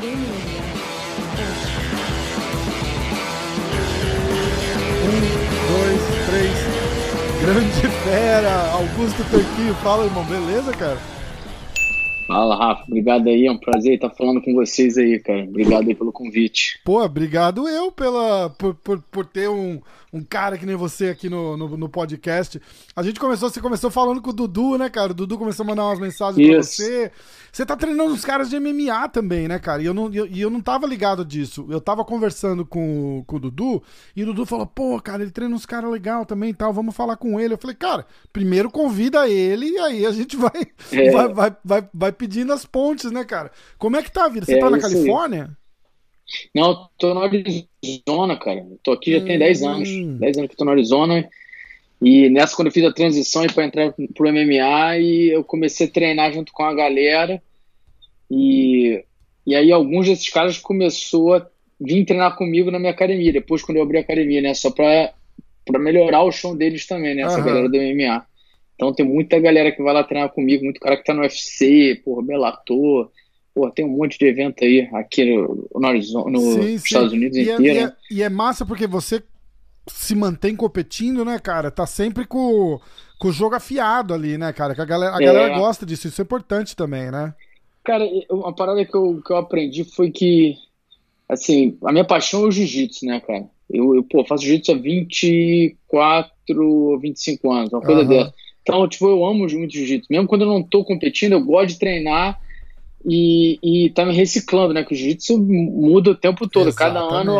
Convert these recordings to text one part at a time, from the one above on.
Um, dois, três. Grande fera, Augusto Tanquinho. Fala, irmão, beleza, cara? Fala, Rafa. Obrigado aí. É um prazer estar falando com vocês aí, cara. Obrigado aí pelo convite. Pô, obrigado eu pela, por, por, por ter um, um cara que nem você aqui no, no, no, podcast. A gente começou, você começou falando com o Dudu, né, cara? O Dudu começou a mandar umas mensagens Isso. pra você. Você tá treinando uns caras de MMA também, né, cara? E eu não, eu, eu não tava ligado disso. Eu tava conversando com, com o Dudu e o Dudu falou: pô, cara, ele treina uns caras legal também e tal, vamos falar com ele. Eu falei, cara, primeiro convida ele e aí a gente vai, é. vai, vai, vai, vai, pedindo as pontes, né, cara? Como é que tá a vida? Você é, tá na Califórnia? Aí. Não, tô no Arizona, cara. Tô aqui já hum. tem 10 anos. 10 anos que tô no Arizona. E nessa, quando eu fiz a transição para entrar pro MMA, e eu comecei a treinar junto com a galera. E, e aí alguns desses caras começou a vir treinar comigo na minha academia. Depois, quando eu abri a academia, né? Só para melhorar o chão deles também, né? Essa uhum. galera do MMA. Então tem muita galera que vai lá treinar comigo, muito cara que tá no UFC, porra, Bellator, Pô, tem um monte de evento aí, aqui no, no, no sim, Estados Unidos e inteiro. É, e, é, e, é, massa porque você se mantém competindo, né, cara? Tá sempre com, com o jogo afiado ali, né, cara? Que a galera, a é. galera gosta disso, isso é importante também, né? Cara, uma parada que eu, que eu aprendi foi que, assim, a minha paixão é o jiu-jitsu, né, cara? Eu, eu pô, faço jiu-jitsu há 24 ou 25 anos, uma coisa uhum. dessa. Então, tipo, eu amo muito jiu-jitsu. Mesmo quando eu não tô competindo, eu gosto de treinar e, e tá me reciclando, né? Que o jiu-jitsu muda o tempo todo. Exatamente. Cada ano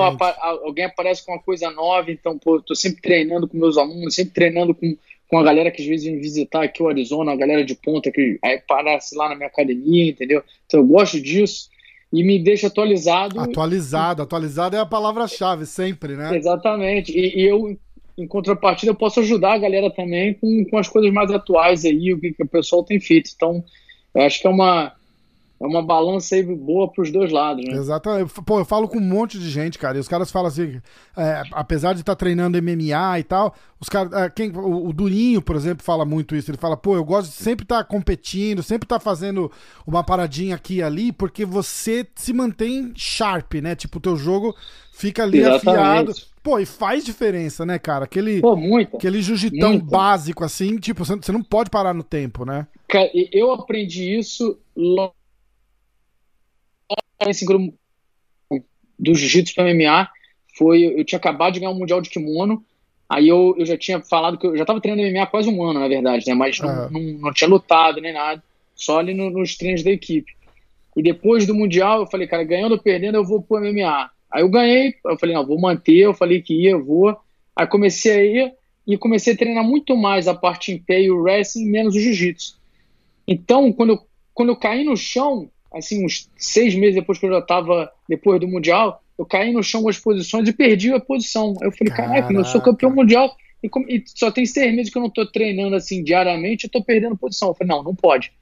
alguém aparece com uma coisa nova, então, pô, tô sempre treinando com meus alunos, sempre treinando com, com a galera que às vezes vem visitar aqui o Arizona, a galera de ponta que aí aparece lá na minha academia, entendeu? Então eu gosto disso e me deixa atualizado. Atualizado, atualizado é a palavra-chave sempre, né? Exatamente. E, e, eu, em contrapartida, eu posso ajudar a galera também com, com as coisas mais atuais aí, o que, que o pessoal tem feito. Então, eu acho que é uma é uma balança aí boa para os dois lados, né? Exatamente. Pô, eu falo com um monte de gente, cara, e os caras falam assim, é, apesar de estar tá treinando MMA e tal, os caras, é, quem, o, o, Durinho, por exemplo, fala muito isso. Ele fala, pô, eu gosto de sempre estar tá competindo, sempre estar tá fazendo uma paradinha aqui e ali, porque você se mantém sharp, né? Tipo, o teu jogo fica ali Exatamente. afiado. Pô, e faz diferença, né, cara? Aquele, Pô, muita, aquele jiu-jitão básico, assim, tipo, você não pode parar no tempo, né? Cara, eu aprendi isso logo esse grupo do jiu-jitsu para MMA foi eu tinha acabado de ganhar um mundial de kimono aí eu, eu já tinha falado que eu já estava treinando MMA há quase um ano na verdade né mas não, uhum. não, não, tinha lutado nem nada só ali no, nos treinos da equipe e depois do mundial eu falei cara ganhando ou perdendo eu vou pro MMA aí eu ganhei eu falei não vou manter eu falei que ia eu vou aí comecei a ir e comecei a treinar muito mais a parte em pé e o wrestling menos o jiu-jitsu então quando eu, quando eu caí no chão assim, uns seis meses depois que eu já estava, depois do Mundial, eu caí no chão com as posições e perdi a posição. Eu falei, caraca, eu sou campeão mundial e, e, só tem seis meses que eu não estou treinando assim diariamente, eu estou perdendo posição. Eu falei, não, não pode.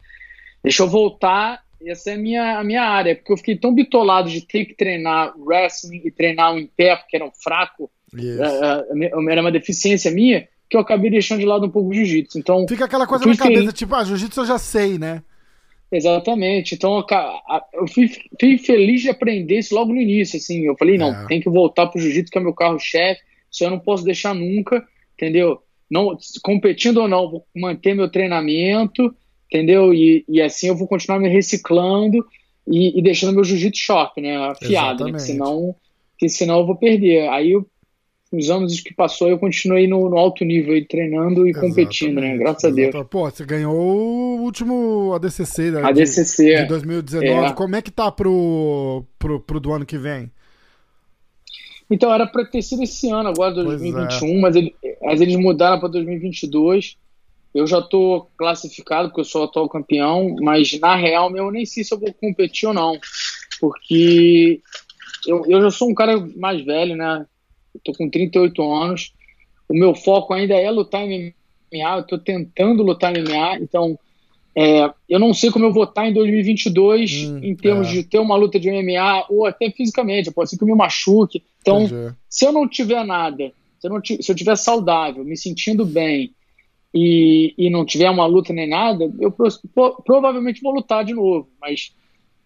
Deixa eu voltar, essa é a minha, a minha área, porque eu fiquei tão bitolado de ter que treinar wrestling e treinar o em pé, porque era um fraco, yes. uh, era uma deficiência minha, que eu acabei deixando de lado um pouco o jiu-jitsu. Então, Fica aquela coisa na cabeça, tipo, ah, jiu-jitsu eu já sei, né? Exatamente. Então, eu fui, fui, feliz de aprender isso logo no início. Assim, eu falei, não, é. tem que voltar pro jiu-jitsu, que é meu carro-chefe. Isso eu não posso deixar nunca, entendeu? Não, competindo ou não, vou manter meu treinamento, entendeu? E, e assim eu vou continuar me reciclando e, e deixando meu jiu-jitsu short, né? Afiado, né? Que senão, que senão eu vou perder. Aí eu os anos que passou, eu continuei no, no alto nível, aí, treinando e Exatamente. competindo, né? Graças Exatamente. a Deus. Pô, você ganhou o último ADCC, né? ADCC. De, de 2019. É. Como é que tá pro, pro, pro do ano que vem? Então, era para ter sido esse ano, agora, 2021, é. mas, ele, mas eles mudaram para 2022. Eu já tô classificado, porque eu sou atual campeão, mas na real eu nem sei se eu vou competir ou não, porque eu, eu já sou um cara mais velho, né? Eu tô com 38 anos, o meu foco ainda é lutar em MMA, eu tô tentando lutar em MMA, então é, eu não sei como eu vou estar em 2022 hum, em termos é. de ter uma luta de MMA ou até fisicamente, pode ser que eu me machuque. Então, Entendi. se eu não tiver nada, se eu, não se eu tiver saudável, me sentindo bem, e, e não tiver uma luta nem nada, eu pro, provavelmente vou lutar de novo. Mas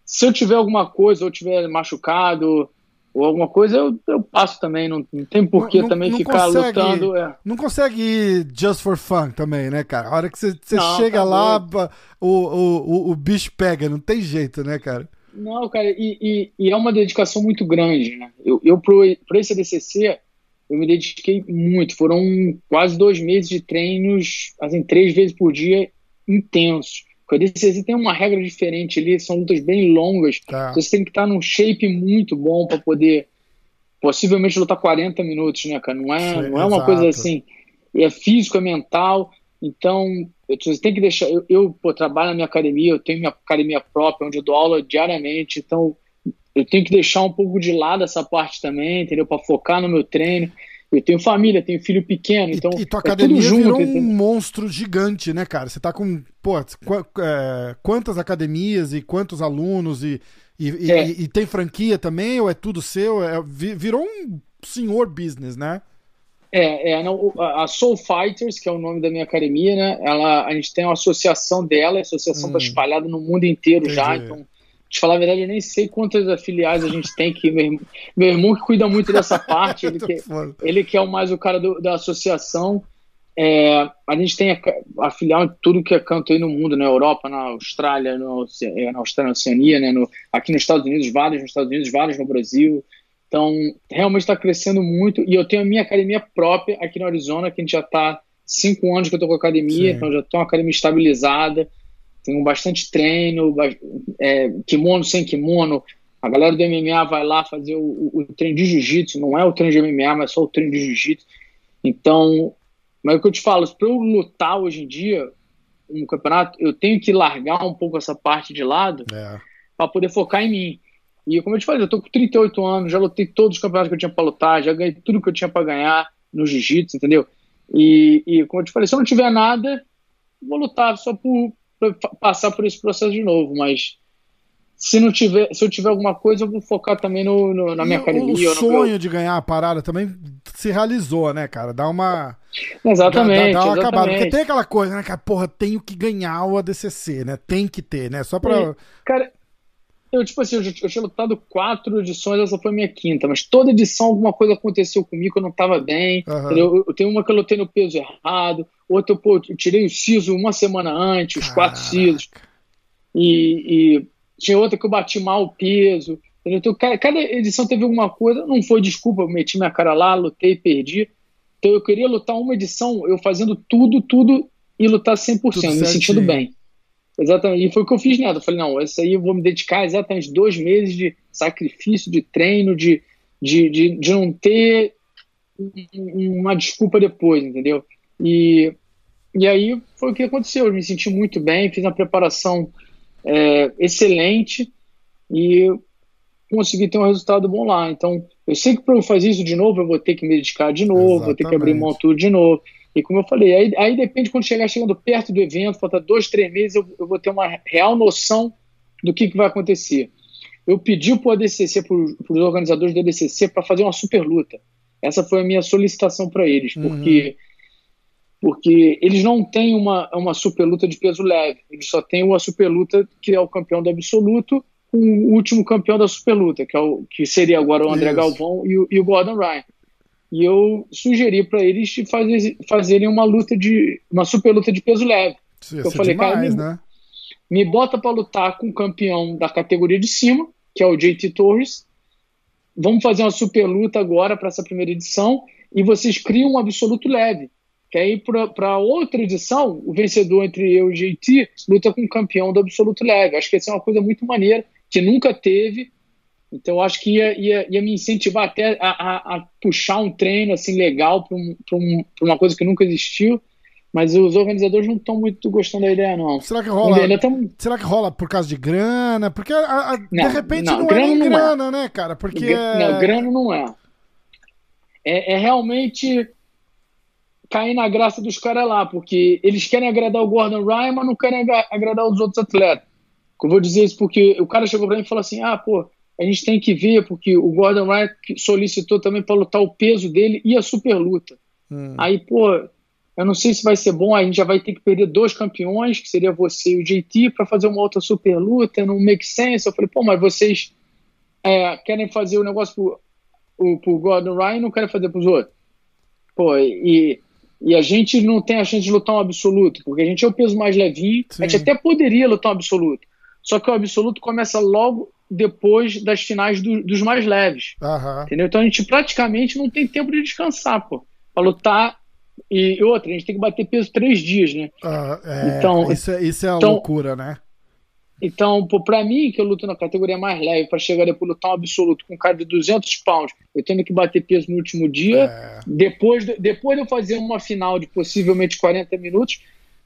se eu tiver alguma coisa, ou tiver machucado, ou alguma coisa, eu, eu passo também. Não, não tem porquê também não ficar consegue, lutando. É. Não consegue ir just for fun também, né, cara? A hora que você, você não, chega tá lá, o, o, o, o, bicho pega, não tem jeito, né, cara? Não, cara, e, e, e é uma dedicação muito grande, né? Eu, eu pro, pro esse ADCC, eu me dediquei muito. Foram quase dois meses de treinos, assim, três vezes por dia, intensos. Porque a DCC tem uma regra diferente ali, são lutas bem longas. Tá. Você tem que estar num shape muito bom para poder possivelmente lutar 40 minutos, né, cara? Não é, Sim, não é uma coisa assim. É físico, é mental. Então, você tem que deixar. Eu, eu pô, trabalho na minha academia, eu tenho minha academia própria, onde eu dou aula diariamente. Então, eu tenho que deixar um pouco de lado essa parte também, entendeu? Para focar no meu treino. Eu tenho família, tenho filho pequeno, então. E, e tua é academia junto, virou um entendeu? monstro gigante, né, cara? Você tá com, pô, é, quantas academias e quantos alunos e, e, é. e, e, tem franquia também, ou é tudo seu? É, virou um senhor business, né? É, é não, a Soul Fighters, que é o nome da minha academia, né? Ela, a gente tem uma associação dela, a associação está hum. espalhada no mundo inteiro Entendi. já, então te falar a verdade, eu nem sei quantas afiliadas a gente tem que meu, meu irmão que cuida muito dessa parte, ele que, ele que é o mais o cara do, da associação. É, a gente tem a, a filial em tudo que é canto aí no mundo, na Europa, na Austrália, no, é, na Austrália, na Oceania, né, no, aqui nos Estados Unidos, vários nos Estados Unidos, vários no Brasil. Então, realmente está crescendo muito. E eu tenho a minha academia própria aqui no Arizona, que a gente já está cinco anos que eu estou com a academia, Sim. então já estou uma academia estabilizada tenho bastante treino, é, kimono sem kimono. A galera do MMA vai lá fazer o, o, o treino de jiu-jitsu, não é o treino de MMA, mas só o treino de jiu-jitsu. Então, mas é o que eu te falo, para eu lutar hoje em dia, um campeonato, eu tenho que largar um pouco essa parte de lado é. para poder focar em mim. E como eu te falei, eu tô com 38 anos, já lutei todos os campeonatos que eu tinha para lutar, já ganhei tudo que eu tinha para ganhar no jiu-jitsu, entendeu? E, e, como eu te falei, se eu não tiver nada, vou lutar só por, passar por esse processo de novo, mas se não tiver, se eu tiver alguma coisa, eu vou focar também no, no na minha e academia. O sonho meu... de ganhar a parada também se realizou, né, cara? Dá uma. Exatamente. Dá, dá uma exatamente. acabada. Porque tem aquela coisa, né, cara? Porra, tenho que ganhar o ADCC, né? Tem que ter, né? Só pra. É, cara, eu, tipo assim, eu, eu tinha lutado quatro edições, essa foi a minha quinta, mas toda edição alguma coisa aconteceu comigo, eu não tava bem. Uhum. Eu, eu, tenho uma que eu lutei no peso errado, outra pô, eu tirei o siso uma semana antes, os Caraca. quatro sisos. E, e, tinha outra que eu bati mal o peso. Então, cada, cada edição teve alguma coisa, não foi desculpa, eu meti minha cara lá, lutei, perdi. Então eu queria lutar uma edição, eu fazendo tudo, tudo e lutar 100%, tudo me sentindo bem. Exatamente. E foi o que eu fiz nela. Eu falei, não, esse aí eu vou me dedicar exatamente dois meses de sacrifício, de treino, de, de, de, de não ter uma desculpa depois, entendeu? E, e aí foi o que aconteceu. Eu me senti muito bem, fiz uma preparação é, excelente e consegui ter um resultado bom lá. Então, eu sei que para eu fazer isso de novo, eu vou ter que me dedicar de novo, Exatamente. vou ter que abrir mão tudo de novo. E como eu falei, aí, aí depende quando chegar chegando perto do evento, falta dois, três meses, eu, eu vou ter uma real noção do que, que vai acontecer. Eu pedi para o ADCC, para os organizadores do ADCC, para fazer uma super luta. Essa foi a minha solicitação para eles, uhum. porque porque eles não têm uma, uma super luta de peso leve, eles só têm uma super luta que é o campeão do absoluto, com o último campeão da super luta, que, é o, que seria agora o André Isso. Galvão e o, e o Gordon Ryan e eu sugeri para eles fazer, fazerem uma luta de uma super luta de peso leve. eu falei, demais, cara, me, né? me bota para lutar com o campeão da categoria de cima, que é o JT Torres. Vamos fazer uma super luta agora para essa primeira edição e vocês criam um absoluto leve. Que aí para outra edição, o vencedor entre eu e o JT luta com o campeão do absoluto leve. Acho que essa é uma coisa muito maneira que nunca teve então, acho que ia, ia, ia me incentivar até a, a, a, puxar um treino assim legal para um, um, uma coisa que nunca existiu. Mas os organizadores não estão muito gostando da ideia, não. Será que rola? Tão... Será que rola por causa de grana? Porque a, não, de repente não, não é grana é grana, é. né, cara? Porque. Gr não, grana não é. é. É realmente cair na graça dos caras lá, porque eles querem agradar o Gordon Ryan, mas não querem agradar os outros atletas. Eu vou dizer isso porque o cara chegou para mim e falou assim: ah, pô, a gente tem que ver, porque o Gordon Ryan solicitou também para lutar o peso dele e a super luta. Hum. Aí, pô, eu não sei se vai ser bom, a gente já vai ter que perder dois campeões, que seria você e o JT, para fazer uma outra super luta, não make sense. Eu falei, pô, mas vocês é, querem fazer o negócio pro, o, pro Gordon Ryan e não querem fazer pros outros. Pô, e, e a gente não tem a chance de lutar um absoluto, porque a gente é o peso mais levinho, Sim. a gente até poderia lutar um absoluto. Só que o absoluto começa logo depois das finais do, dos mais leves. Uhum. Entendeu? Então a gente praticamente não tem tempo de descansar, pô. Pra lutar. E outra, a gente tem que bater peso três dias, né? Uh, é, então, isso, é, isso é a então, loucura, né? Então, pô, pra mim, que eu luto na categoria mais leve, para chegar depois lutar um absoluto com um cara de 200 pounds, eu tendo que bater peso no último dia, é. depois, de, depois de eu fazer uma final de possivelmente 40 minutos,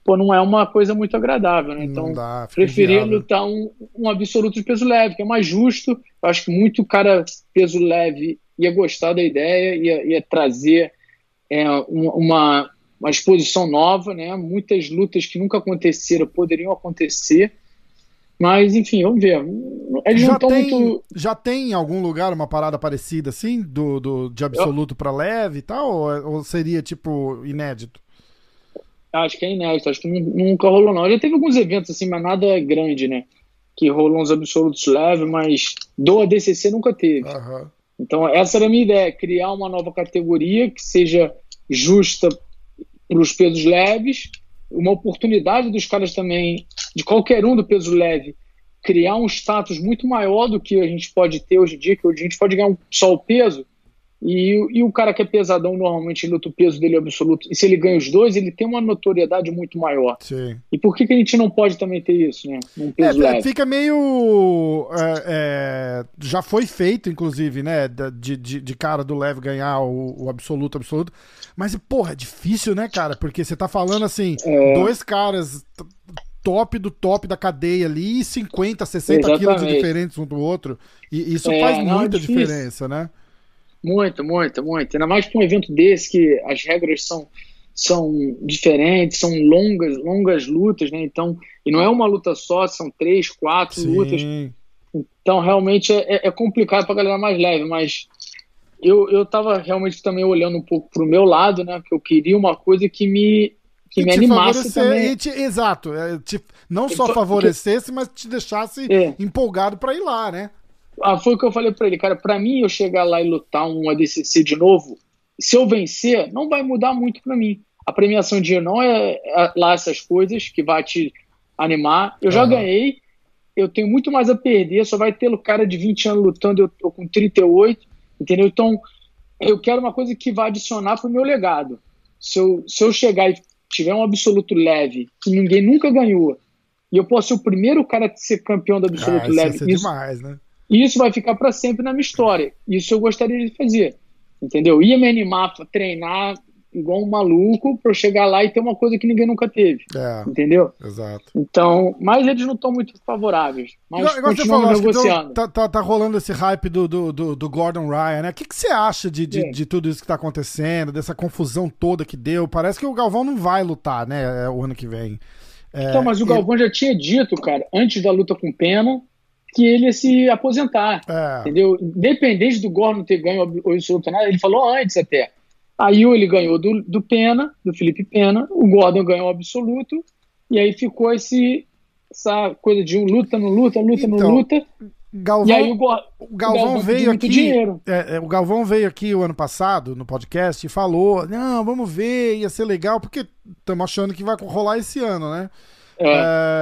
pô, não é uma coisa muito agradável, né? Então, dá, preferia lutar um, um absoluto de peso leve, que é mais justo. Eu acho que muito cara peso leve ia gostar da ideia, ia, ia trazer é, uma, uma exposição nova, né? Muitas lutas que nunca aconteceram poderiam acontecer. Mas, enfim, vamos ver. Eles já, tem, muito... já tem em algum lugar uma parada parecida assim, do, do de absoluto para leve e tal? Ou, ou seria, tipo, inédito? Acho que é inédito, acho que nunca rolou, não. Já teve alguns eventos assim, mas nada grande, né? Que rolou uns absolutos leves, mas do ADCC nunca teve. Uhum. Então, essa era a minha ideia: criar uma nova categoria que seja justa para os pesos leves, uma oportunidade dos caras também, de qualquer um do peso leve, criar um status muito maior do que a gente pode ter hoje em dia, que hoje a gente pode ganhar só o peso e, e o cara que é pesadão, normalmente, luta o peso dele é absoluto. E se ele ganha os dois, ele tem uma notoriedade muito maior. Sim. E por que, que a gente não pode também ter isso, né? Num peso é, leve? Fica meio. É, é, já foi feito, inclusive, né? De, de, de cara do leve ganhar o, o, absoluto, absoluto. Mas, porra, é difícil, né, cara? Porque você tá falando assim, é. dois caras top do top da cadeia ali, 50, 60 Exatamente. quilos de diferentes um do outro. E isso é, faz não, muita diferença, né? Muito, muito, muito. Ainda mais para um evento desse que as regras são, são diferentes, são longas, longas lutas, né? Então, e não é uma luta só, são três, quatro Sim. lutas. Então, realmente é, é complicado para a galera mais leve, mas eu, eu tava realmente também olhando um pouco pro meu lado, né? Que eu queria uma coisa que me que me animasse também. Te, exato, é, te, não só favorecesse, mas te deixasse é. empolgado para ir lá, né? Ah, foi o que eu falei para ele, cara. Para mim, eu chegar lá e lutar um ADCC de novo, se eu vencer, não vai mudar muito para mim. A premiação de não é, é lá essas coisas que vai te animar. Eu já ganhei, eu tenho muito mais a perder. Só vai ter o cara de 20 anos lutando, eu tô com 38, entendeu? Então, eu quero uma coisa que vai adicionar pro meu legado. Se eu, se eu chegar e tiver um absoluto leve, que ninguém nunca ganhou, e eu posso ser o primeiro cara a ser campeão do absoluto ah, leve. Isso, demais, né? E isso vai ficar para sempre na minha história. Isso eu gostaria de fazer. Entendeu? Ia me animar a treinar igual um maluco para eu chegar lá e ter uma coisa que ninguém nunca teve. É, entendeu? Exato. Então, mas eles não estão muito favoráveis. Mas igual, continuam falou, negociando. Então, tá, tá, tá, rolando esse hype do, do, do, do Gordon Ryan, né? O que, que você acha de, de, de, tudo isso que tá acontecendo, dessa confusão toda que deu? Parece que o Galvão não vai lutar, né, o ano que vem. É, então, mas o Galvão já tinha dito, cara, antes da luta com Pena, que ele ia se aposentar. É. Entendeu? Independente do Gordon ter ganho o absoluto nada, ele falou antes até. Aí ele ganhou do, do Pena, do Felipe Pena, o Gordon ganhou o absoluto, e aí ficou esse, essa coisa de um luta, no luta, luta, então, no luta. Galvão, e aí o, Go, o Galvão, Galvão veio aqui. É, é, o Galvão veio aqui o ano passado no podcast e falou: não, vamos ver, ia ser legal, porque estamos achando que vai rolar esse ano, né? É.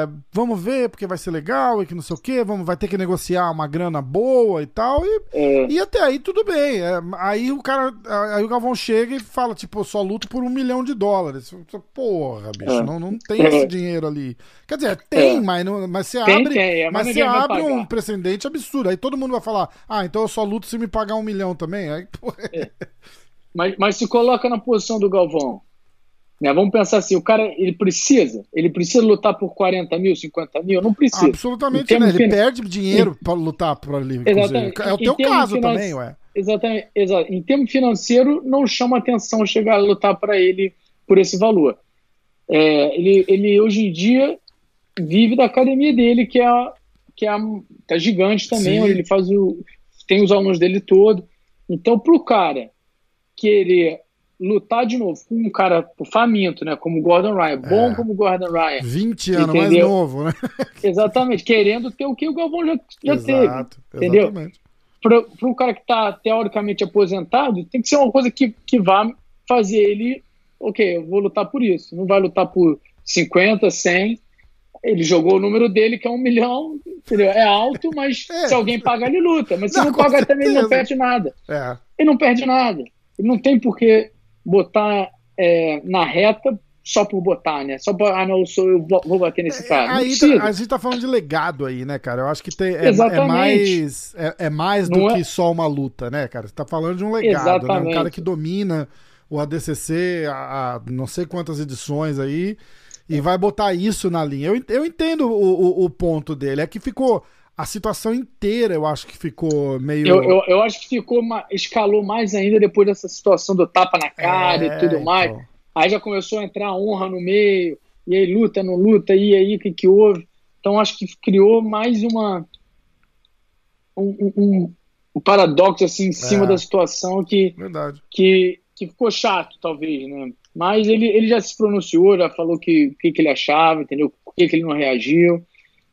É, vamos ver, porque vai ser legal e que não sei o que, vamos, vai ter que negociar uma grana boa e tal. E, é. e até aí tudo bem. É, aí o cara. Aí o Galvão chega e fala, tipo, eu só luto por um milhão de dólares. Porra, bicho, é. não, não tem esse dinheiro ali. Quer dizer, tem, mas, não, mas você tem, abre. Tem, mas, mas você abre um precedente absurdo. Aí todo mundo vai falar, ah, então eu só luto se me pagar um milhão também. Aí, porra. Mas, mas se coloca na posição do Galvão Né? Vamos pensar assim, o cara, ele precisa? Ele precisa lutar por 40 mil, 50 mil? Não precisa. Absolutamente, né? Ele fin... perde dinheiro para lutar por ali. Exatamente. É o teu caso finance... também, ué. Exatamente, exatamente. Em termos financeiro, não chama atenção chegar a lutar para ele por esse valor. É, ele, ele hoje em dia vive da academia dele, que é a, que é a, tá gigante também, Sim. onde ele faz o. tem os alunos dele todo. Então, para o cara querer lutar de novo com um cara faminto, né? Como Gordon Ryan, bom é. como Gordon Ryan. 20 anos entendeu? mais novo, né? Exatamente, querendo ter o que o Galvão já, já Exato, teve. Entendeu? Exatamente. Para um cara que está teoricamente aposentado, tem que ser uma coisa que, que vá fazer ele, ok, eu vou lutar por isso. Não vai lutar por 50, 100. Ele jogou o número dele, que é um milhão, entendeu? É alto, mas é. se alguém pagar, ele luta. Mas se não, não pagar certeza. também, ele não perde nada. É. Ele não perde nada. Ele não tem por que botar é, na reta só por botar, né? Só para, ah, não, eu, sou, eu vou bater nesse é, cara. Aí tá, a gente tá falando de legado aí, né, cara? Eu acho que tem, é, é mais, é, é mais do é? que só uma luta, né, cara? Você tá falando de um legado, né? Um cara que domina o ADCC há, não sei quantas edições aí e vai botar isso na linha. Eu, eu entendo o, o, o ponto dele, é que ficou a situação inteira eu acho que ficou meio. Eu, eu, eu acho que ficou escalou mais ainda depois dessa situação do tapa na cara é, e tudo mais. Então. Aí já começou a entrar a honra no meio, e aí luta, não luta, e aí o que, que houve? Então acho que criou mais uma. Um, um, um paradoxo assim em cima é, da situação que, que que ficou chato talvez, né? Mas ele, ele já se pronunciou, já falou que o que, que ele achava, entendeu? Por que, que ele não reagiu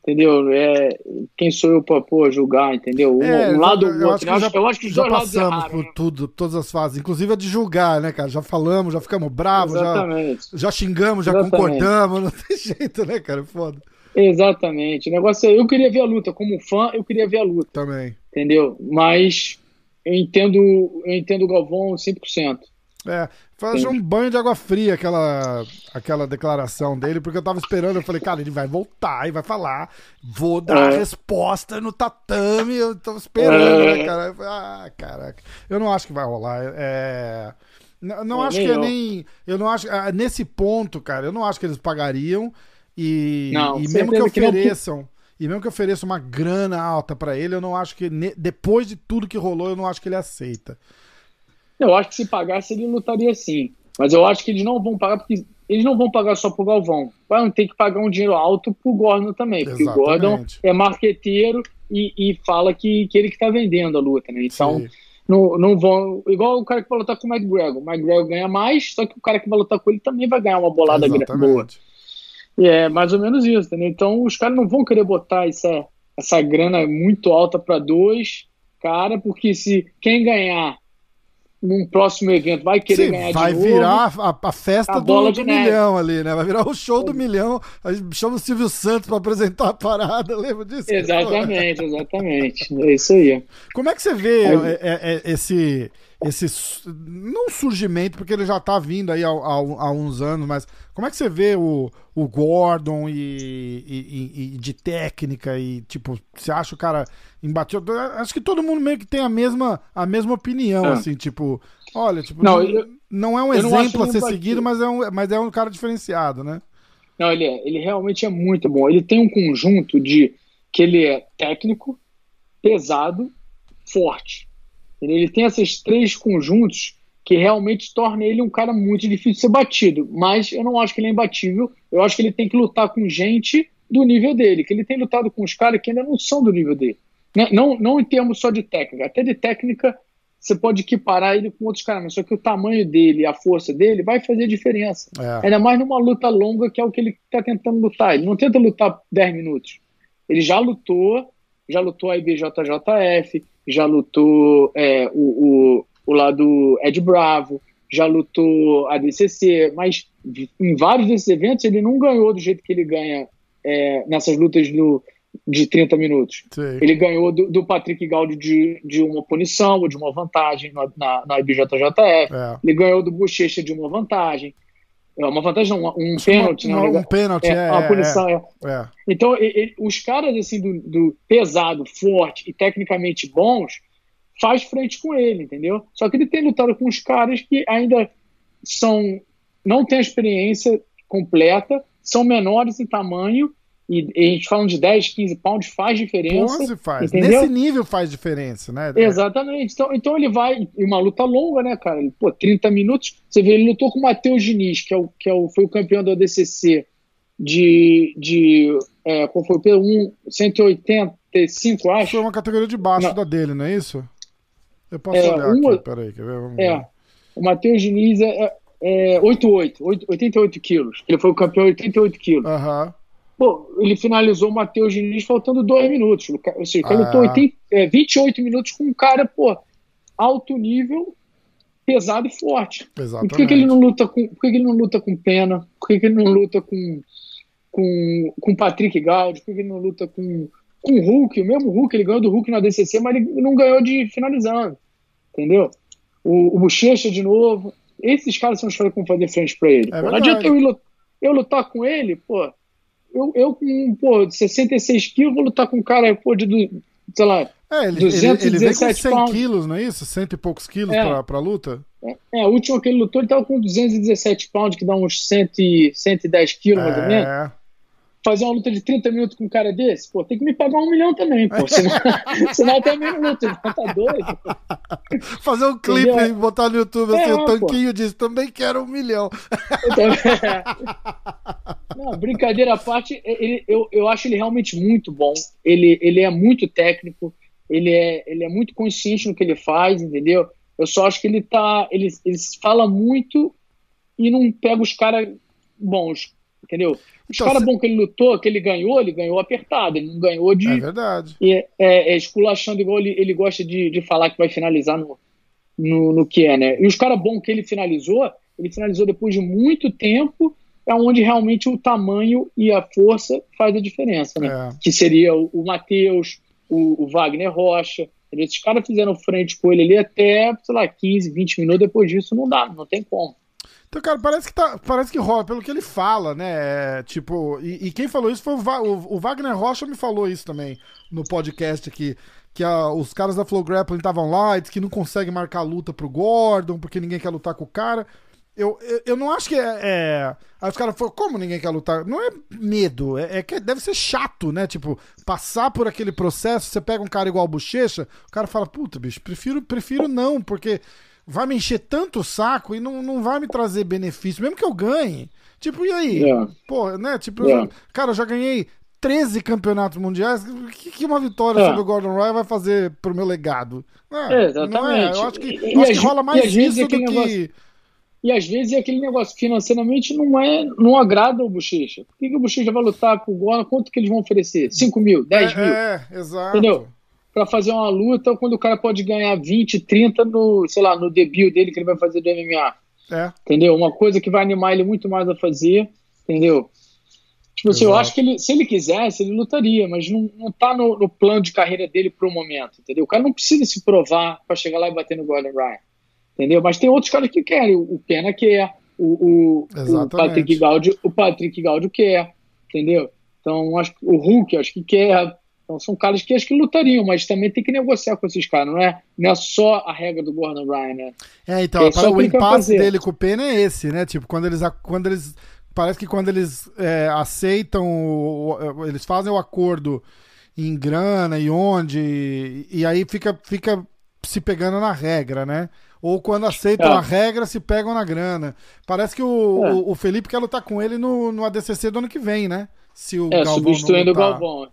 entendeu? É, quem sou eu para pô, julgar, entendeu? É, um lado eu, outro. Acho que, eu acho que já passamos erraram, por né? tudo, todas as fases, inclusive a de julgar, né, cara? Já falamos, já ficamos bravos, já, já xingamos, já Exatamente. concordamos, não tem jeito, né, cara? Foda. Exatamente. O negócio é, eu queria ver a luta, como fã, eu queria ver a luta. Também. Entendeu? Mas eu entendo, eu entendo o Galvão 100%. É, faz um banho de água fria aquela, aquela declaração dele, porque eu tava esperando, eu falei, cara, ele vai voltar e vai falar, vou dar é. a resposta no tatame, eu tava esperando, né, é. cara? Ah, caraca. Eu não acho que vai rolar. É. Não, não é, acho que é nem. Eu não acho. Ah, nesse ponto, cara, eu não acho que eles pagariam. E, não, e mesmo que ofereçam. Que e mesmo que ofereça uma grana alta para ele, eu não acho que. Depois de tudo que rolou, eu não acho que ele aceita. Eu acho que se pagasse ele lutaria sim. Mas eu acho que eles não vão pagar porque eles não vão pagar só pro Galvão. Vão ter que pagar um dinheiro alto pro Gordon também. Porque Exatamente. o Gordon é marqueteiro e, e fala que, que ele que tá vendendo a luta, né? Então, não, não vão. Igual o cara que vai lutar com o McGregor. O McGregor ganha mais, só que o cara que vai lutar com ele também vai ganhar uma bolada Exatamente. boa. E é mais ou menos isso, entendeu? Então os caras não vão querer botar essa, essa grana muito alta para dois cara, porque se quem ganhar num próximo evento vai querer Sim, ganhar vai de novo. Vai virar a, a festa a do, do milhão ali, né? Vai virar o show do milhão. A gente chama o Silvio Santos para apresentar a parada, lembra disso? Exatamente, exatamente. É isso aí. Como é que você vê é, é, é, esse esse não surgimento, porque ele já está vindo aí há, há, há, uns anos, mas como é que você vê o, o Gordon e, e, e, de técnica e tipo, você acha o cara imbatível? Acho que todo mundo meio que tem a mesma, a mesma opinião, é. assim, tipo, olha, tipo, não, eu, não é um exemplo a ser seguido, mas é, um, mas é um cara diferenciado, né? Não, ele é, ele realmente é muito bom. Ele tem um conjunto de que ele é técnico, pesado, forte. Ele tem esses três conjuntos que realmente torna ele um cara muito difícil de ser batido. Mas eu não acho que ele é imbatível. Eu acho que ele tem que lutar com gente do nível dele, que ele tem lutado com os caras que ainda não são do nível dele. Não, né, não, não em termos só de técnica. Até de técnica você pode equiparar ele com outros caras, mas só que o tamanho dele, a força dele vai fazer diferença. É. Ainda mais numa luta longa, que é o que ele está tentando lutar. Ele não tenta lutar 10 minutos. Ele já lutou, já lutou a IBJJF, já lutou é, o, o, o lado Ed Bravo, já lutou a DCC, mas em vários desses eventos ele não ganhou do jeito que ele ganha é, nessas lutas do, de 30 minutos. Sim. Ele ganhou do, do Patrick Gaudi de, de uma punição ou de uma vantagem na, na, na IBJJF. É. Ele ganhou do Bochecha de uma vantagem. É uma vantagem, não, um pênalti, né? Um pênalti, é, é, uma punição. É. é. Então, ele, os caras assim do, do, pesado, forte e tecnicamente bons faz frente com ele, entendeu? Só que ele tem lutado com os caras que ainda são não têm a experiência completa, são menores em tamanho, e, e a gente falando de 10, 15 pounds faz diferença. Pô, faz. Entendeu? Nesse nível faz diferença, né? Exatamente. Então, então ele vai, em uma luta longa, né, cara? Ele, pô, 30 minutos. Você vê, ele lutou com o Matheus Diniz, que, é o, que é o, foi o campeão do ADCC de. de é, qual foi? Um, 185, acho. Foi uma categoria de baixo não. da dele, não é isso? Eu posso é, olhar uma, aqui, peraí, quer ver? Vamos é, ver. o Matheus Diniz é, é 88, 88 quilos. Ele foi o campeão 88 quilos. Aham. Uhum. Pô, ele finalizou o Matheus Diniz faltando dois minutos. Ou seja, ele lutou 80, é, 28 minutos com um cara, pô, alto nível, pesado e forte. Exatamente. E por que, que ele não luta com. Por que, que ele não luta com pena? Por que, que ele não luta com com, com Patrick Gaudi, por que ele não luta com, com o Hulk? O mesmo Hulk, ele ganhou do Hulk na ADCC, mas ele não ganhou de finalizando, entendeu? O, o Bochecha de novo. Esses caras são os caras que vão fazer frente pra ele. É não adianta eu, eu lutar com ele, pô. Eu, eu com pô, 66 quilos vou lutar com um cara pô, de, sei lá, é, ele, 217 ele, ele com 100 pounds. quilos, não é isso? Cento e poucos quilos é. pra, pra luta? É, é, o último que ele lutou, ele tava com 217 pounds, que dá uns 100, 110 quilos, mais ou menos. Fazer uma luta de 30 minutos com um cara desse, pô, tem que me pagar um milhão também, pô. Senão, senão até meio luta, tá doido. Fazer um clipe e botar no YouTube assim, é, o tanquinho diz, também quero um milhão. Não, brincadeira à parte, ele, eu, eu acho ele realmente muito bom. Ele, ele é muito técnico, ele é, ele é muito consciente no que ele faz, entendeu? Eu só acho que ele tá. Ele, ele fala muito e não pega os caras bons, entendeu? Os então, caras bom que ele lutou, que ele ganhou, ele ganhou apertado, ele não ganhou de. É verdade. É, é, é esculachando igual ele, ele gosta de, de falar que vai finalizar no, no, no que é, né? E os caras bom que ele finalizou, ele finalizou depois de muito tempo, é onde realmente o tamanho e a força faz a diferença, né? É. Que seria o, o Matheus, o, o, Wagner Rocha. Esses caras fizeram frente com ele ali até, sei lá, 15, 20 minutos, depois disso não dá, não tem como. Então, cara, parece que, tá, parece que rola, pelo que ele fala, né? É, tipo, e, e, quem falou isso foi o, Va o, o, Wagner Rocha me falou isso também no podcast aqui. Que a, os caras da Flow Grappling estavam lá e que não conseguem marcar luta pro Gordon, porque ninguém quer lutar com o cara. Eu, eu, eu não acho que é, é. Aí os caras falaram, como ninguém quer lutar? Não é medo, é, é, que deve ser chato, né? Tipo, passar por aquele processo, você pega um cara igual Bochecha, o cara fala, puta, bicho, prefiro, prefiro não, porque vai me encher tanto o saco e não, não vai me trazer benefício, mesmo que eu ganhe. Tipo, e aí? Yeah. Pô, né? Tipo, yeah. eu, cara, eu já ganhei 13 campeonatos mundiais. O que, que uma vitória yeah. sobre o Gordon Ryan vai fazer pro meu legado? É, Exatamente. Não é? Eu acho que, e, eu acho que rola mais isso do que. Negócio, e às vezes aquele negócio financeiramente não é, não agrada o Bochecha. Por que, que o Bochecha vai lutar com o Gordon? Quanto que eles vão oferecer? 5 mil, 10 é, mil? É, exato. Entendeu? Para fazer uma luta quando o cara pode ganhar 20, 30 no, sei lá, no debut dele que ele vai fazer do MMA. É. Entendeu? Uma coisa que vai animar ele muito mais a fazer, entendeu? Tipo assim, eu acho que ele, se ele quisesse, ele lutaria, mas não, não tá no, no plano de carreira dele pro momento, entendeu? O cara não precisa se provar para chegar lá e bater no Gordon Ryan, entendeu? Mas tem outros caras que querem, o Pena quer, o, o, o Patrick Gaudio, o Patrick Gaudio quer, entendeu? Então, acho que o Hulk, acho que quer, então são caras que acho que lutariam, mas também tem que negociar com esses caras, não é, não é só a regra do Gordon Ryan, né? É, então, é o impasse dele com o Pena é esse, né? Tipo, quando eles. Quando eles parece que quando eles é, aceitam, eles fazem o acordo em grana e onde, e, aí fica, fica se pegando na regra, né? Ou quando aceitam é. a regra, se pegam na grana. Parece que o, é. o, o, Felipe quer lutar com ele no, no ADCC do ano que vem, né? Se o é, Galvão substituindo o Galvão.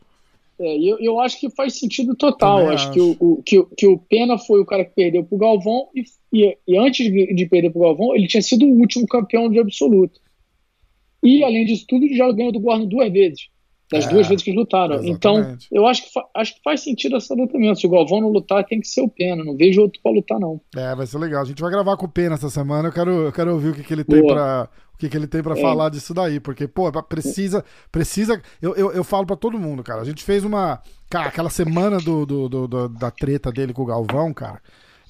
É, eu, eu acho que faz sentido total. Acho, acho, Que, o, o, que, que o Pena foi o cara que perdeu pro Galvão e, e, e antes de, de perder pro Galvão, ele tinha sido o último campeão de absoluto. E, além disso tudo, ele já ganhou do Gordon duas vezes. Das é, duas vezes que lutaram. Exatamente. Então, eu acho que, acho que faz sentido essa luta mesmo. Se o Galvão não lutar, tem que ser o Pena. Não vejo outro pra lutar, não. É, vai ser legal. A gente vai gravar com o Pena essa semana. Eu quero, eu quero ouvir o que, que ele tem para o que, que ele tem para é. falar disso daí, porque, pô, precisa, precisa, eu, eu, eu falo para todo mundo, cara, a gente fez uma, cara, aquela semana do, do, do, do da treta dele com o Galvão, cara,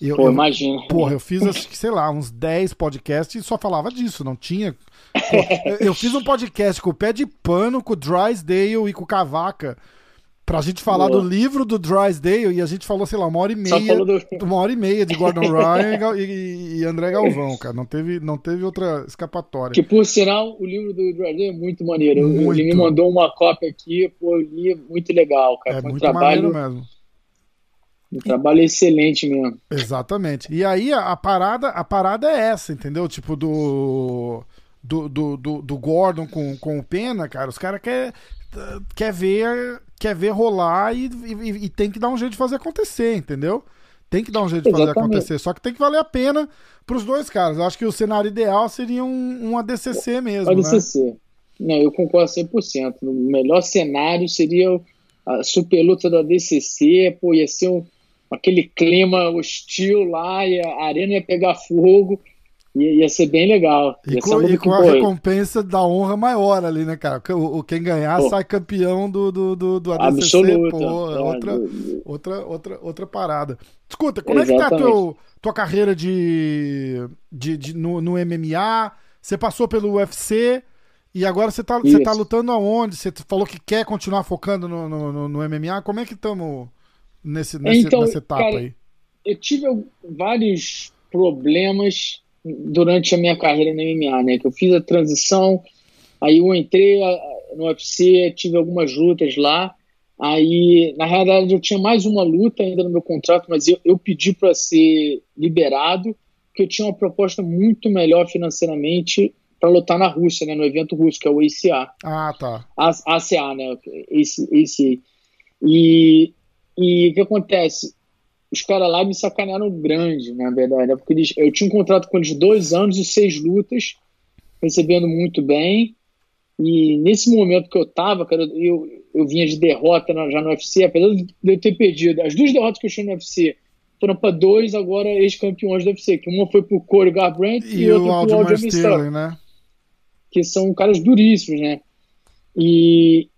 eu, Pô, imagina. Porra, eu fiz, sei lá, uns 10 podcasts e só falava disso, não tinha. Pô, eu, eu, fiz um podcast com o Pé de Pano, com o Drysdale e com o Cavaca. pra gente falar Boa. do livro do Drysdale e a gente falou, sei lá, uma hora e meia. Do... Uma hora e meia de Gordon Ryan e, e, André Galvão, cara. Não teve, não teve outra escapatória. Que por sinal, o livro do Drysdale é muito maneiro. Muito. Ele me mandou uma cópia aqui, pô, eu li, muito legal, cara. É Foi muito um trabalho, maneiro mesmo. Um trabalho excelente mesmo. Exatamente. E aí a, a, parada, a parada é essa, entendeu? Tipo, do. Do, do, do, do Gordon com, com o Pena, cara, os caras querem quer ver, quer ver rolar e, e, e, tem que dar um jeito de fazer acontecer, entendeu? Tem que dar um jeito de fazer acontecer. Só que tem que valer a pena para os dois caras. Eu acho que o cenário ideal seria um, um ADCC mesmo. ADCC. Né? Não, eu concordo 100%. O melhor cenário seria a super luta do ADCC. Pô, ia ser um, aquele clima hostil lá, e a arena ia pegar fogo. Ia, ia ser bem legal. E com, e com a recompensa da honra maior ali, né, cara? O, o quem ganhar pô. sai campeão do, do, do, do ADCC. Absoluto. Pô, é, outra, do... outra, outra, outra parada. Escuta, como Exatamente. é que tá a teu, tua carreira de, de, de no, no, MMA? Você passou pelo UFC e agora você tá, você tá lutando aonde? Você falou que quer continuar focando no, no, no MMA. Como é que estamos nesse, nesse, então, nessa etapa cara, aí? Eu tive vários problemas durante a minha carreira no MMA, né? Que eu fiz a transição, aí eu entrei no UFC, tive algumas lutas lá. Aí, na realidade, eu tinha mais uma luta ainda no meu contrato, mas eu, eu pedi para ser liberado, porque eu tinha uma proposta muito melhor financeiramente para lutar na Rússia, né, no evento russo, que é o ACA. Ah, tá. A, ACA, né? Esse, esse. E, e o que acontece? os caras lá me sacanearam grande, na verdade, né? porque eles, eu tinha um contrato com eles dois anos e seis lutas, recebendo muito bem, e nesse momento que eu tava, cara, eu, eu vinha de derrota já no UFC, apesar de eu ter perdido, as duas derrotas que eu tinha no UFC foram para dois agora ex-campeões do UFC, que uma foi pro Corey Garbrandt e, e outra pro Aldemir Sterling, né? Que são caras duríssimos, né? E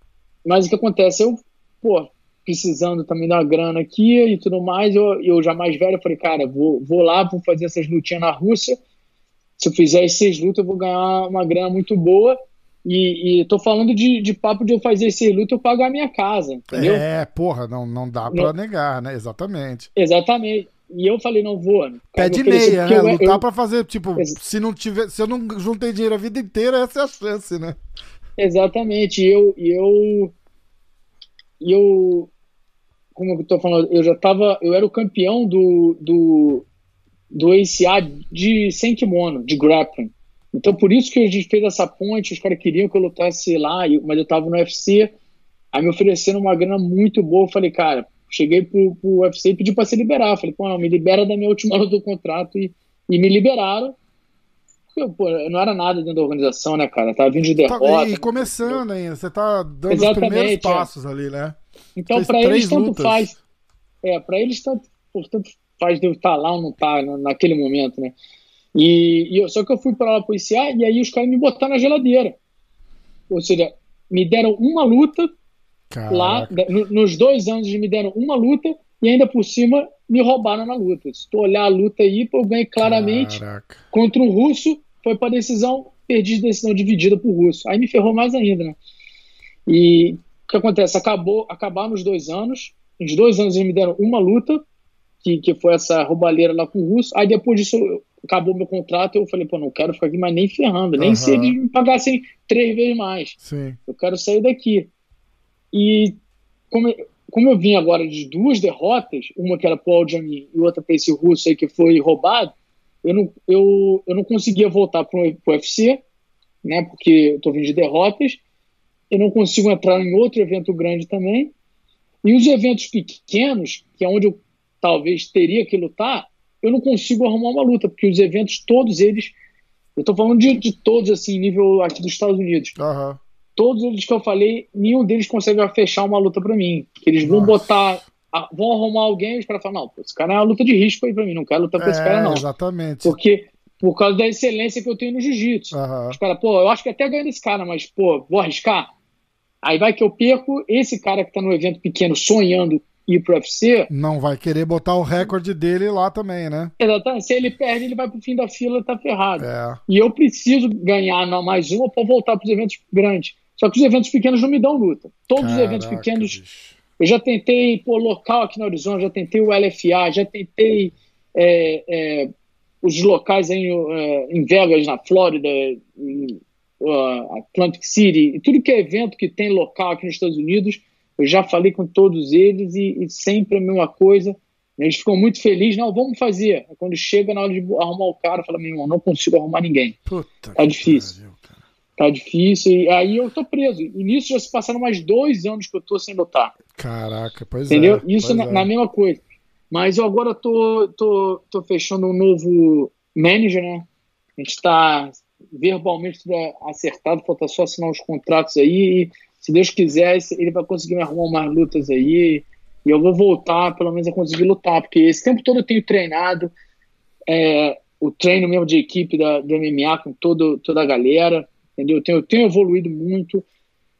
mas o que acontece? Eu, pô, precisando também da grana aqui e tudo mais. Eu, eu já mais velho, falei, cara, vou, vou lá, vou fazer essas lutinhas na Rússia. Se eu fizer as seis lutas, eu vou ganhar uma grana muito boa. E, e tô falando de, de papo de eu fazer seis lutas, eu pagar a minha casa. Entendeu? É, porra, não, não dá pra não. negar, né? Exatamente. Exatamente. E eu falei, não vou. Pé de meia, né? Eu, Lutar eu... pra fazer, tipo, se não tiver, se eu não juntei dinheiro a vida inteira, essa é a chance, né? Exatamente. E eu, e eu, e eu como eu tô falando, eu já tava, eu era o campeão do, do, do ACA de sem kimono, de grappling. Então por isso que a gente fez essa ponte, os caras queriam que eu lutasse lá, mas eu tava no UFC, aí me ofereceram uma grana muito boa, eu falei, cara, cheguei pro, pro UFC e pedi pra se liberar, eu falei, pô, não, me libera da minha última luta do contrato e, e me liberaram, eu, pô, eu não era nada dentro da organização, né, cara? Eu tava vindo de tá, derrota. E começando ainda, você tá dando os primeiros é. passos é. ali, né? Então, para eles, tanto lutas. faz. É, para eles, tanto, tanto faz de eu estar lá ou não estar naquele momento, né? E, e eu, só que eu fui para lá policiar e aí os caras me botaram na geladeira. Ou seja, me deram uma luta Caraca. lá, no, nos dois anos me deram uma luta e ainda por cima me roubaram na luta. Se tu olhar a luta aí, eu ganhei claramente Caraca. contra um russo, foi para decisão, perdi decisão dividida pro russo. Aí me ferrou mais ainda, né? E que acontece? Acabou, acabaram os dois anos. Os dois anos eles me deram uma luta, que, que foi essa roubalheira lá com o Russo. Aí depois disso acabou meu contrato. Eu falei, pô, não quero ficar aqui mais nem ferrando, nem uhum. se eles me pagassem três vezes mais. Sim. Eu quero sair daqui. E como, como eu vim agora de duas derrotas, uma que era pro Aljami e outra para esse russo aí que foi roubado, eu não, eu, eu não conseguia voltar pro, pro UFC, né? Porque eu tô vindo de derrotas eu não consigo entrar em outro evento grande também. E os eventos pequenos, que é onde eu talvez teria que lutar, eu não consigo arrumar uma luta, porque os eventos, todos eles, eu estou falando de, de, todos, assim, nível aqui dos Estados Unidos. Uhum. Todos eles que eu falei, nenhum deles consegue fechar uma luta para mim. Eles vão Nossa. botar, vão arrumar alguém para falar, não, esse cara é uma luta de risco aí para mim, não quero lutar com é, esse cara, não. Exatamente. Porque por causa da excelência que eu tenho no jiu-jitsu. Uhum. Os caras, pô, eu acho que até ganho desse cara, mas, pô, vou arriscar? Aí vai que eu perco, esse cara que tá no evento pequeno sonhando ir pro UFC. Não vai querer botar o recorde dele lá também, né? Exatamente. Se ele perde, ele vai pro fim da fila, tá ferrado. É. E eu preciso ganhar mais uma para voltar pros eventos grandes. Só que os eventos pequenos não me dão luta. Todos Caraca, os eventos pequenos. Bicho. Eu já tentei, pô, local aqui no Arizona, já tentei o LFA, já tentei é, é, os locais aí é, em Vegas, na Flórida, em, uh, Atlantic City, e tudo que é evento que tem local aqui nos Estados Unidos, eu já falei com todos eles e, e sempre a mesma coisa. Eles ficam muito felizes, não, vamos fazer. Quando chega na hora de arrumar o cara, fala, meu irmão, não consigo arrumar ninguém. Puta tá difícil. Pariu, tá difícil. E aí eu tô preso. E nisso já se passaram mais dois anos que eu tô sem lutar. Caraca, pois Entendeu? é. Entendeu? Isso na, é. na, mesma coisa. Mas eu agora tô, tô, tô fechando um novo manager, né? A gente tá verbalmente tudo acertado, falta só assinar os contratos aí. E se Deus quiser, ele vai conseguir me arrumar mais lutas aí. E eu vou voltar, pelo menos, a conseguir lutar, porque esse tempo todo eu tenho treinado. É, o treino mesmo de equipe da, do MMA com todo, toda a galera, entendeu? Eu tenho, eu tenho evoluído muito,